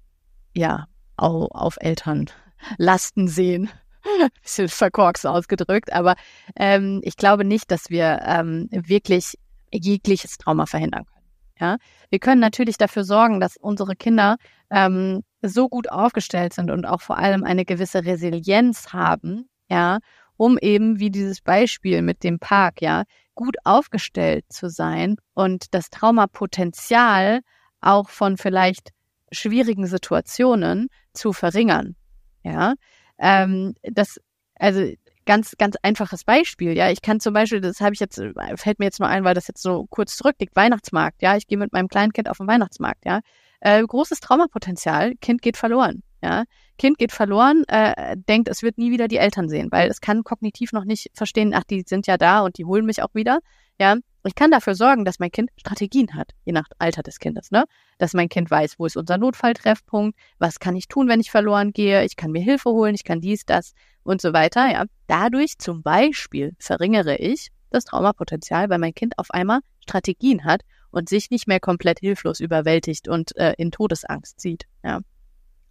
Speaker 2: ja auf, auf Eltern lasten sehen. [laughs] Bisschen verkorkst ausgedrückt, aber ähm, ich glaube nicht, dass wir ähm, wirklich jegliches Trauma verhindern können. Ja, wir können natürlich dafür sorgen, dass unsere Kinder ähm, so gut aufgestellt sind und auch vor allem eine gewisse Resilienz haben, ja, um eben wie dieses Beispiel mit dem Park, ja, gut aufgestellt zu sein und das Traumapotenzial auch von vielleicht schwierigen Situationen zu verringern. Ja, ähm, das, also ganz, ganz einfaches Beispiel. Ja, ich kann zum Beispiel, das habe ich jetzt, fällt mir jetzt nur ein, weil das jetzt so kurz zurückliegt, Weihnachtsmarkt. Ja, ich gehe mit meinem kleinen Kind auf den Weihnachtsmarkt. Ja, äh, großes Traumapotenzial, Kind geht verloren. Ja, Kind geht verloren, äh, denkt, es wird nie wieder die Eltern sehen, weil es kann kognitiv noch nicht verstehen, ach, die sind ja da und die holen mich auch wieder. Ja, ich kann dafür sorgen, dass mein Kind Strategien hat, je nach Alter des Kindes, ne? Dass mein Kind weiß, wo ist unser Notfalltreffpunkt, was kann ich tun, wenn ich verloren gehe, ich kann mir Hilfe holen, ich kann dies, das und so weiter, ja. Dadurch zum Beispiel verringere ich das Traumapotenzial, weil mein Kind auf einmal Strategien hat und sich nicht mehr komplett hilflos überwältigt und äh, in Todesangst sieht, ja.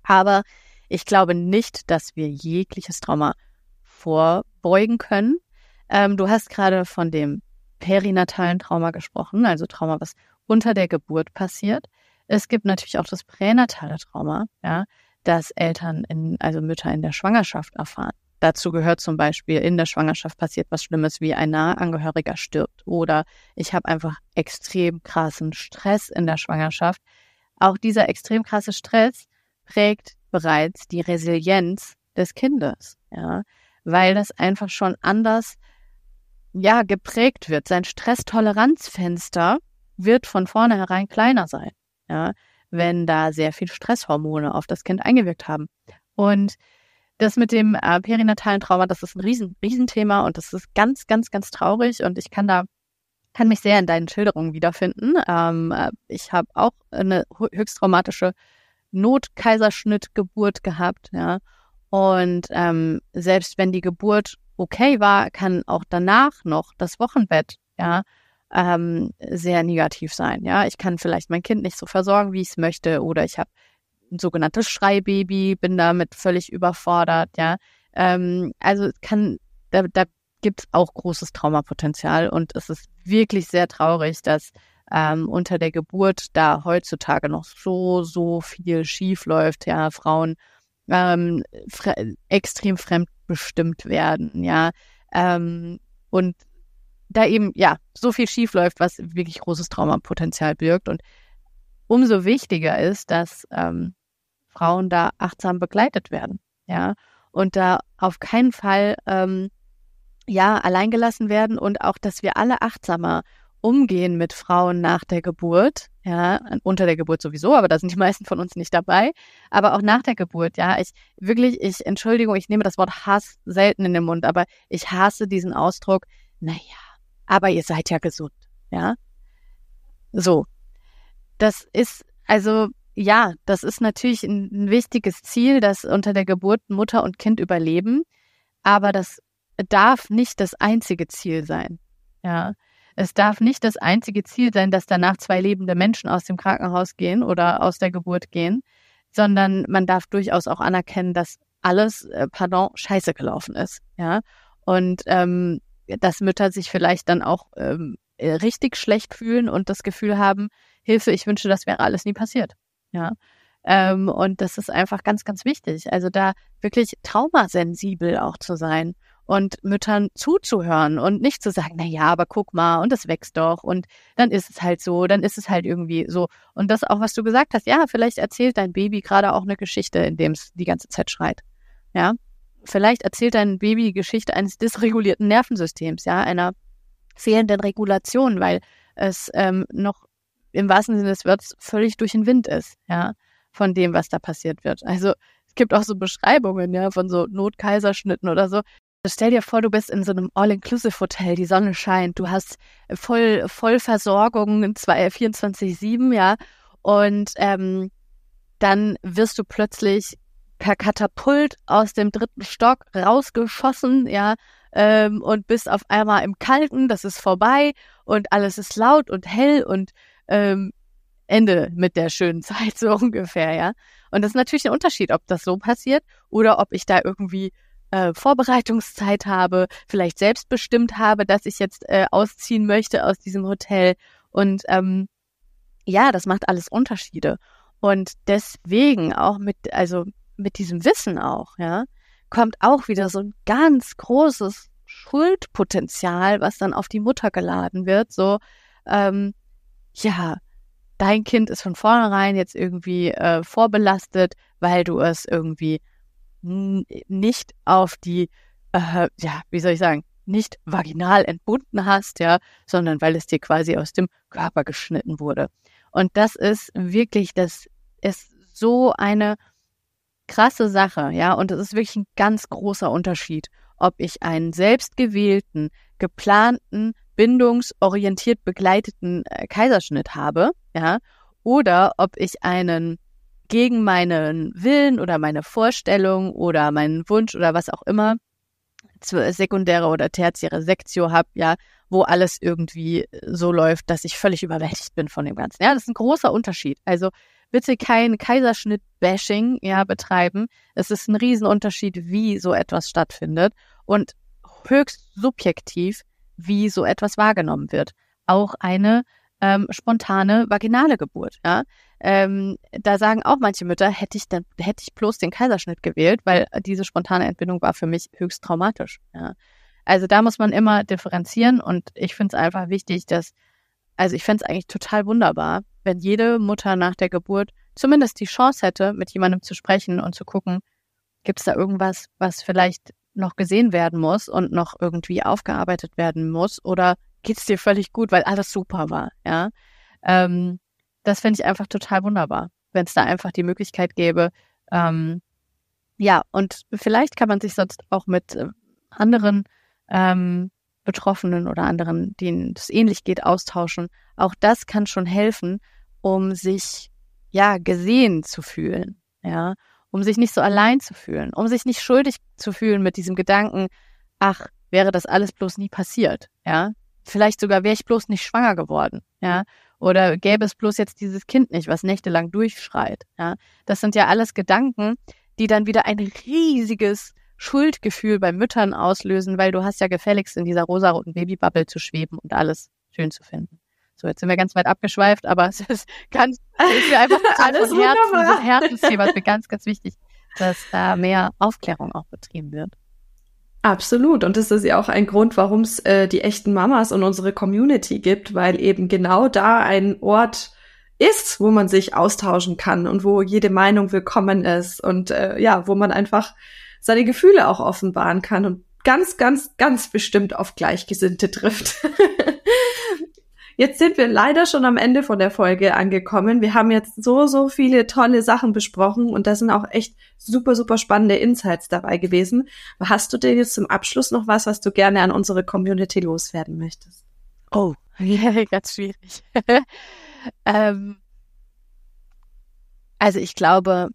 Speaker 2: Aber ich glaube nicht, dass wir jegliches Trauma vorbeugen können. Ähm, du hast gerade von dem perinatalen Trauma gesprochen, also Trauma, was unter der Geburt passiert. Es gibt natürlich auch das pränatale Trauma, ja, das Eltern in, also Mütter in der Schwangerschaft erfahren. Dazu gehört zum Beispiel, in der Schwangerschaft passiert was Schlimmes, wie ein Nahangehöriger stirbt oder ich habe einfach extrem krassen Stress in der Schwangerschaft. Auch dieser extrem krasse Stress prägt bereits die Resilienz des Kindes, ja, weil das einfach schon anders, ja, geprägt wird. Sein Stresstoleranzfenster wird von vornherein kleiner sein, ja, wenn da sehr viel Stresshormone auf das Kind eingewirkt haben. Und das mit dem äh, perinatalen Trauma, das ist ein riesen, Riesenthema und das ist ganz, ganz, ganz traurig und ich kann da kann mich sehr in deinen Schilderungen wiederfinden. Ähm, äh, ich habe auch eine höchst traumatische Notkaiserschnittgeburt gehabt, ja. Und ähm, selbst wenn die Geburt okay war, kann auch danach noch das Wochenbett, ja, ähm, sehr negativ sein. Ja, ich kann vielleicht mein Kind nicht so versorgen, wie ich es möchte, oder ich habe ein sogenanntes Schreibaby, bin damit völlig überfordert. Ja, ähm, also kann, da, da gibt es auch großes Traumapotenzial und es ist wirklich sehr traurig, dass ähm, unter der Geburt da heutzutage noch so, so viel schief läuft, ja, Frauen ähm, fre extrem fremdbestimmt werden, ja, ähm, und da eben, ja, so viel schief läuft, was wirklich großes Traumapotenzial birgt. Und umso wichtiger ist, dass ähm, Frauen da achtsam begleitet werden, ja, und da auf keinen Fall ähm, ja alleingelassen werden und auch, dass wir alle achtsamer umgehen mit Frauen nach der Geburt, ja, unter der Geburt sowieso, aber da sind die [laughs] meisten von uns nicht dabei, aber auch nach der Geburt, ja, ich wirklich, ich, Entschuldigung, ich nehme das Wort Hass selten in den Mund, aber ich hasse diesen Ausdruck, naja, aber ihr seid ja gesund, ja. So. Das ist, also, ja, das ist natürlich ein, ein wichtiges Ziel, dass unter der Geburt Mutter und Kind überleben, aber das darf nicht das einzige Ziel sein, ja. Es darf nicht das einzige Ziel sein, dass danach zwei lebende Menschen aus dem Krankenhaus gehen oder aus der Geburt gehen, sondern man darf durchaus auch anerkennen, dass alles, äh, pardon, scheiße gelaufen ist. Ja. Und ähm, dass Mütter sich vielleicht dann auch ähm, richtig schlecht fühlen und das Gefühl haben, Hilfe, ich wünsche, das wäre alles nie passiert. Ja. Ähm, und das ist einfach ganz, ganz wichtig. Also da wirklich traumasensibel auch zu sein und Müttern zuzuhören und nicht zu sagen, na ja, aber guck mal und das wächst doch und dann ist es halt so, dann ist es halt irgendwie so. Und das auch, was du gesagt hast, ja, vielleicht erzählt dein Baby gerade auch eine Geschichte, in dem es die ganze Zeit schreit. Ja, vielleicht erzählt dein Baby die Geschichte eines dysregulierten Nervensystems, ja, einer fehlenden Regulation, weil es ähm, noch im wahrsten Sinne des Wortes völlig durch den Wind ist, ja, von dem, was da passiert wird. Also es gibt auch so Beschreibungen, ja, von so Notkaiserschnitten oder so. Stell dir vor, du bist in so einem All-Inclusive-Hotel, die Sonne scheint, du hast voll, voll Versorgung 24-7, ja, und ähm, dann wirst du plötzlich per Katapult aus dem dritten Stock rausgeschossen, ja, ähm, und bist auf einmal im Kalten, das ist vorbei und alles ist laut und hell und ähm, Ende mit der schönen [laughs] Zeit, so ungefähr, ja. Und das ist natürlich ein Unterschied, ob das so passiert oder ob ich da irgendwie äh, Vorbereitungszeit habe, vielleicht selbstbestimmt habe, dass ich jetzt äh, ausziehen möchte aus diesem Hotel. Und ähm, ja, das macht alles Unterschiede. Und deswegen auch mit, also mit diesem Wissen auch, ja, kommt auch wieder so ein ganz großes Schuldpotenzial, was dann auf die Mutter geladen wird. So, ähm, ja, dein Kind ist von vornherein jetzt irgendwie äh, vorbelastet, weil du es irgendwie nicht auf die, äh, ja, wie soll ich sagen, nicht vaginal entbunden hast, ja, sondern weil es dir quasi aus dem Körper geschnitten wurde. Und das ist wirklich, das ist so eine krasse Sache, ja, und es ist wirklich ein ganz großer Unterschied, ob ich einen selbstgewählten, geplanten, bindungsorientiert begleiteten äh, Kaiserschnitt habe, ja, oder ob ich einen gegen meinen Willen oder meine Vorstellung oder meinen Wunsch oder was auch immer sekundäre oder tertiäre Sektio habe, ja, wo alles irgendwie so läuft, dass ich völlig überwältigt bin von dem Ganzen. Ja, das ist ein großer Unterschied. Also bitte kein Kaiserschnitt-Bashing ja, betreiben. Es ist ein Riesenunterschied, wie so etwas stattfindet und höchst subjektiv, wie so etwas wahrgenommen wird. Auch eine ähm, spontane vaginale Geburt. Ja? Ähm, da sagen auch manche Mütter, hätte ich dann, hätte ich bloß den Kaiserschnitt gewählt, weil diese spontane Entbindung war für mich höchst traumatisch. Ja? Also da muss man immer differenzieren und ich finde es einfach wichtig, dass, also ich fände es eigentlich total wunderbar, wenn jede Mutter nach der Geburt zumindest die Chance hätte, mit jemandem zu sprechen und zu gucken, gibt es da irgendwas, was vielleicht noch gesehen werden muss und noch irgendwie aufgearbeitet werden muss oder geht es dir völlig gut, weil alles super war, ja. Ähm, das finde ich einfach total wunderbar, wenn es da einfach die Möglichkeit gäbe. Ähm, ja, und vielleicht kann man sich sonst auch mit äh, anderen ähm, Betroffenen oder anderen, denen es ähnlich geht, austauschen. Auch das kann schon helfen, um sich ja gesehen zu fühlen, ja, um sich nicht so allein zu fühlen, um sich nicht schuldig zu fühlen mit diesem Gedanken, ach, wäre das alles bloß nie passiert, ja. Vielleicht sogar wäre ich bloß nicht schwanger geworden, ja. Oder gäbe es bloß jetzt dieses Kind nicht, was nächtelang durchschreit, ja. Das sind ja alles Gedanken, die dann wieder ein riesiges Schuldgefühl bei Müttern auslösen, weil du hast ja gefälligst in dieser rosaroten Babybubble zu schweben und alles schön zu finden. So, jetzt sind wir ganz weit abgeschweift, aber [laughs] es ist ganz, es ist einfach [laughs] alles von Herzen, ein Herzensthema, es mir ganz, ganz wichtig, dass da mehr Aufklärung auch betrieben wird.
Speaker 1: Absolut. Und das ist ja auch ein Grund, warum es äh, die echten Mamas und unsere Community gibt, weil eben genau da ein Ort ist, wo man sich austauschen kann und wo jede Meinung willkommen ist und äh, ja, wo man einfach seine Gefühle auch offenbaren kann und ganz, ganz, ganz bestimmt auf Gleichgesinnte trifft. [laughs] Jetzt sind wir leider schon am Ende von der Folge angekommen. Wir haben jetzt so, so viele tolle Sachen besprochen und da sind auch echt super, super spannende Insights dabei gewesen. Hast du denn jetzt zum Abschluss noch was, was du gerne an unsere Community loswerden möchtest?
Speaker 2: Oh, [laughs] ganz schwierig. [laughs] ähm, also ich glaube,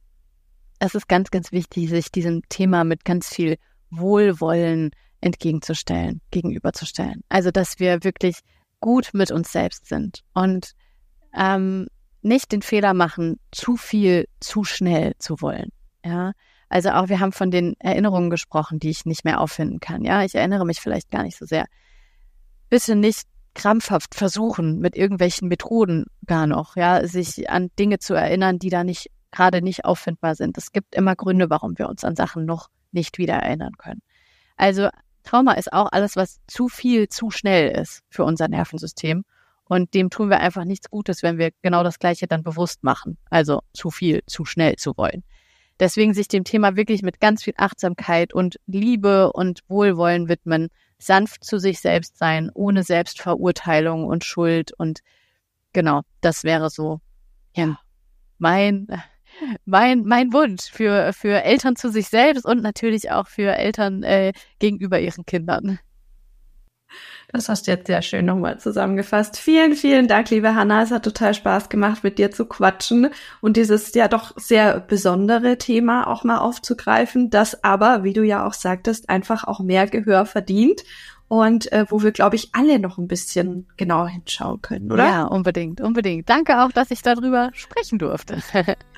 Speaker 2: es ist ganz, ganz wichtig, sich diesem Thema mit ganz viel Wohlwollen entgegenzustellen, gegenüberzustellen. Also, dass wir wirklich gut mit uns selbst sind und ähm, nicht den Fehler machen, zu viel, zu schnell zu wollen. Ja, also auch wir haben von den Erinnerungen gesprochen, die ich nicht mehr auffinden kann. Ja, ich erinnere mich vielleicht gar nicht so sehr. Bitte nicht krampfhaft versuchen, mit irgendwelchen Methoden gar noch, ja, sich an Dinge zu erinnern, die da nicht gerade nicht auffindbar sind. Es gibt immer Gründe, warum wir uns an Sachen noch nicht wieder erinnern können. Also Trauma ist auch alles, was zu viel, zu schnell ist für unser Nervensystem. Und dem tun wir einfach nichts Gutes, wenn wir genau das Gleiche dann bewusst machen. Also zu viel, zu schnell zu wollen. Deswegen sich dem Thema wirklich mit ganz viel Achtsamkeit und Liebe und Wohlwollen widmen, sanft zu sich selbst sein, ohne Selbstverurteilung und Schuld und genau, das wäre so ja, mein, mein, mein Wunsch für, für Eltern zu sich selbst und natürlich auch für Eltern äh, gegenüber ihren Kindern.
Speaker 1: Das hast du jetzt sehr schön nochmal zusammengefasst. Vielen, vielen Dank, liebe Hanna. Es hat total Spaß gemacht, mit dir zu quatschen und dieses ja doch sehr besondere Thema auch mal aufzugreifen, das aber, wie du ja auch sagtest, einfach auch mehr Gehör verdient und äh, wo wir, glaube ich, alle noch ein bisschen genauer hinschauen können, oder?
Speaker 2: Ja, unbedingt, unbedingt. Danke auch, dass ich darüber sprechen durfte. [laughs]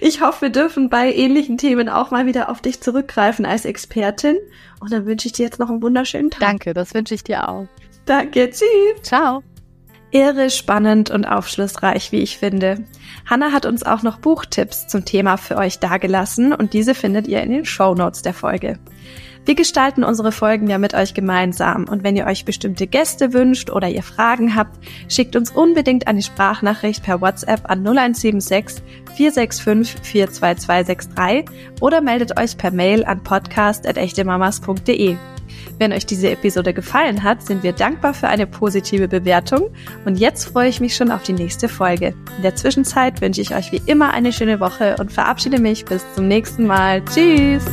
Speaker 1: ich hoffe, wir dürfen bei ähnlichen Themen auch mal wieder auf dich zurückgreifen als Expertin. Und dann wünsche ich dir jetzt noch einen wunderschönen Tag.
Speaker 2: Danke, das wünsche ich dir auch.
Speaker 1: Danke, tschüss.
Speaker 2: Ciao.
Speaker 1: Irre spannend und aufschlussreich, wie ich finde. Hanna hat uns auch noch Buchtipps zum Thema für euch dagelassen und diese findet ihr in den Show Notes der Folge. Wir gestalten unsere Folgen ja mit euch gemeinsam und wenn ihr euch bestimmte Gäste wünscht oder ihr Fragen habt, schickt uns unbedingt eine Sprachnachricht per WhatsApp an 0176 465 42263 oder meldet euch per Mail an podcast.echtemamas.de. Wenn euch diese Episode gefallen hat, sind wir dankbar für eine positive Bewertung und jetzt freue ich mich schon auf die nächste Folge. In der Zwischenzeit wünsche ich euch wie immer eine schöne Woche und verabschiede mich bis zum nächsten Mal. Tschüss!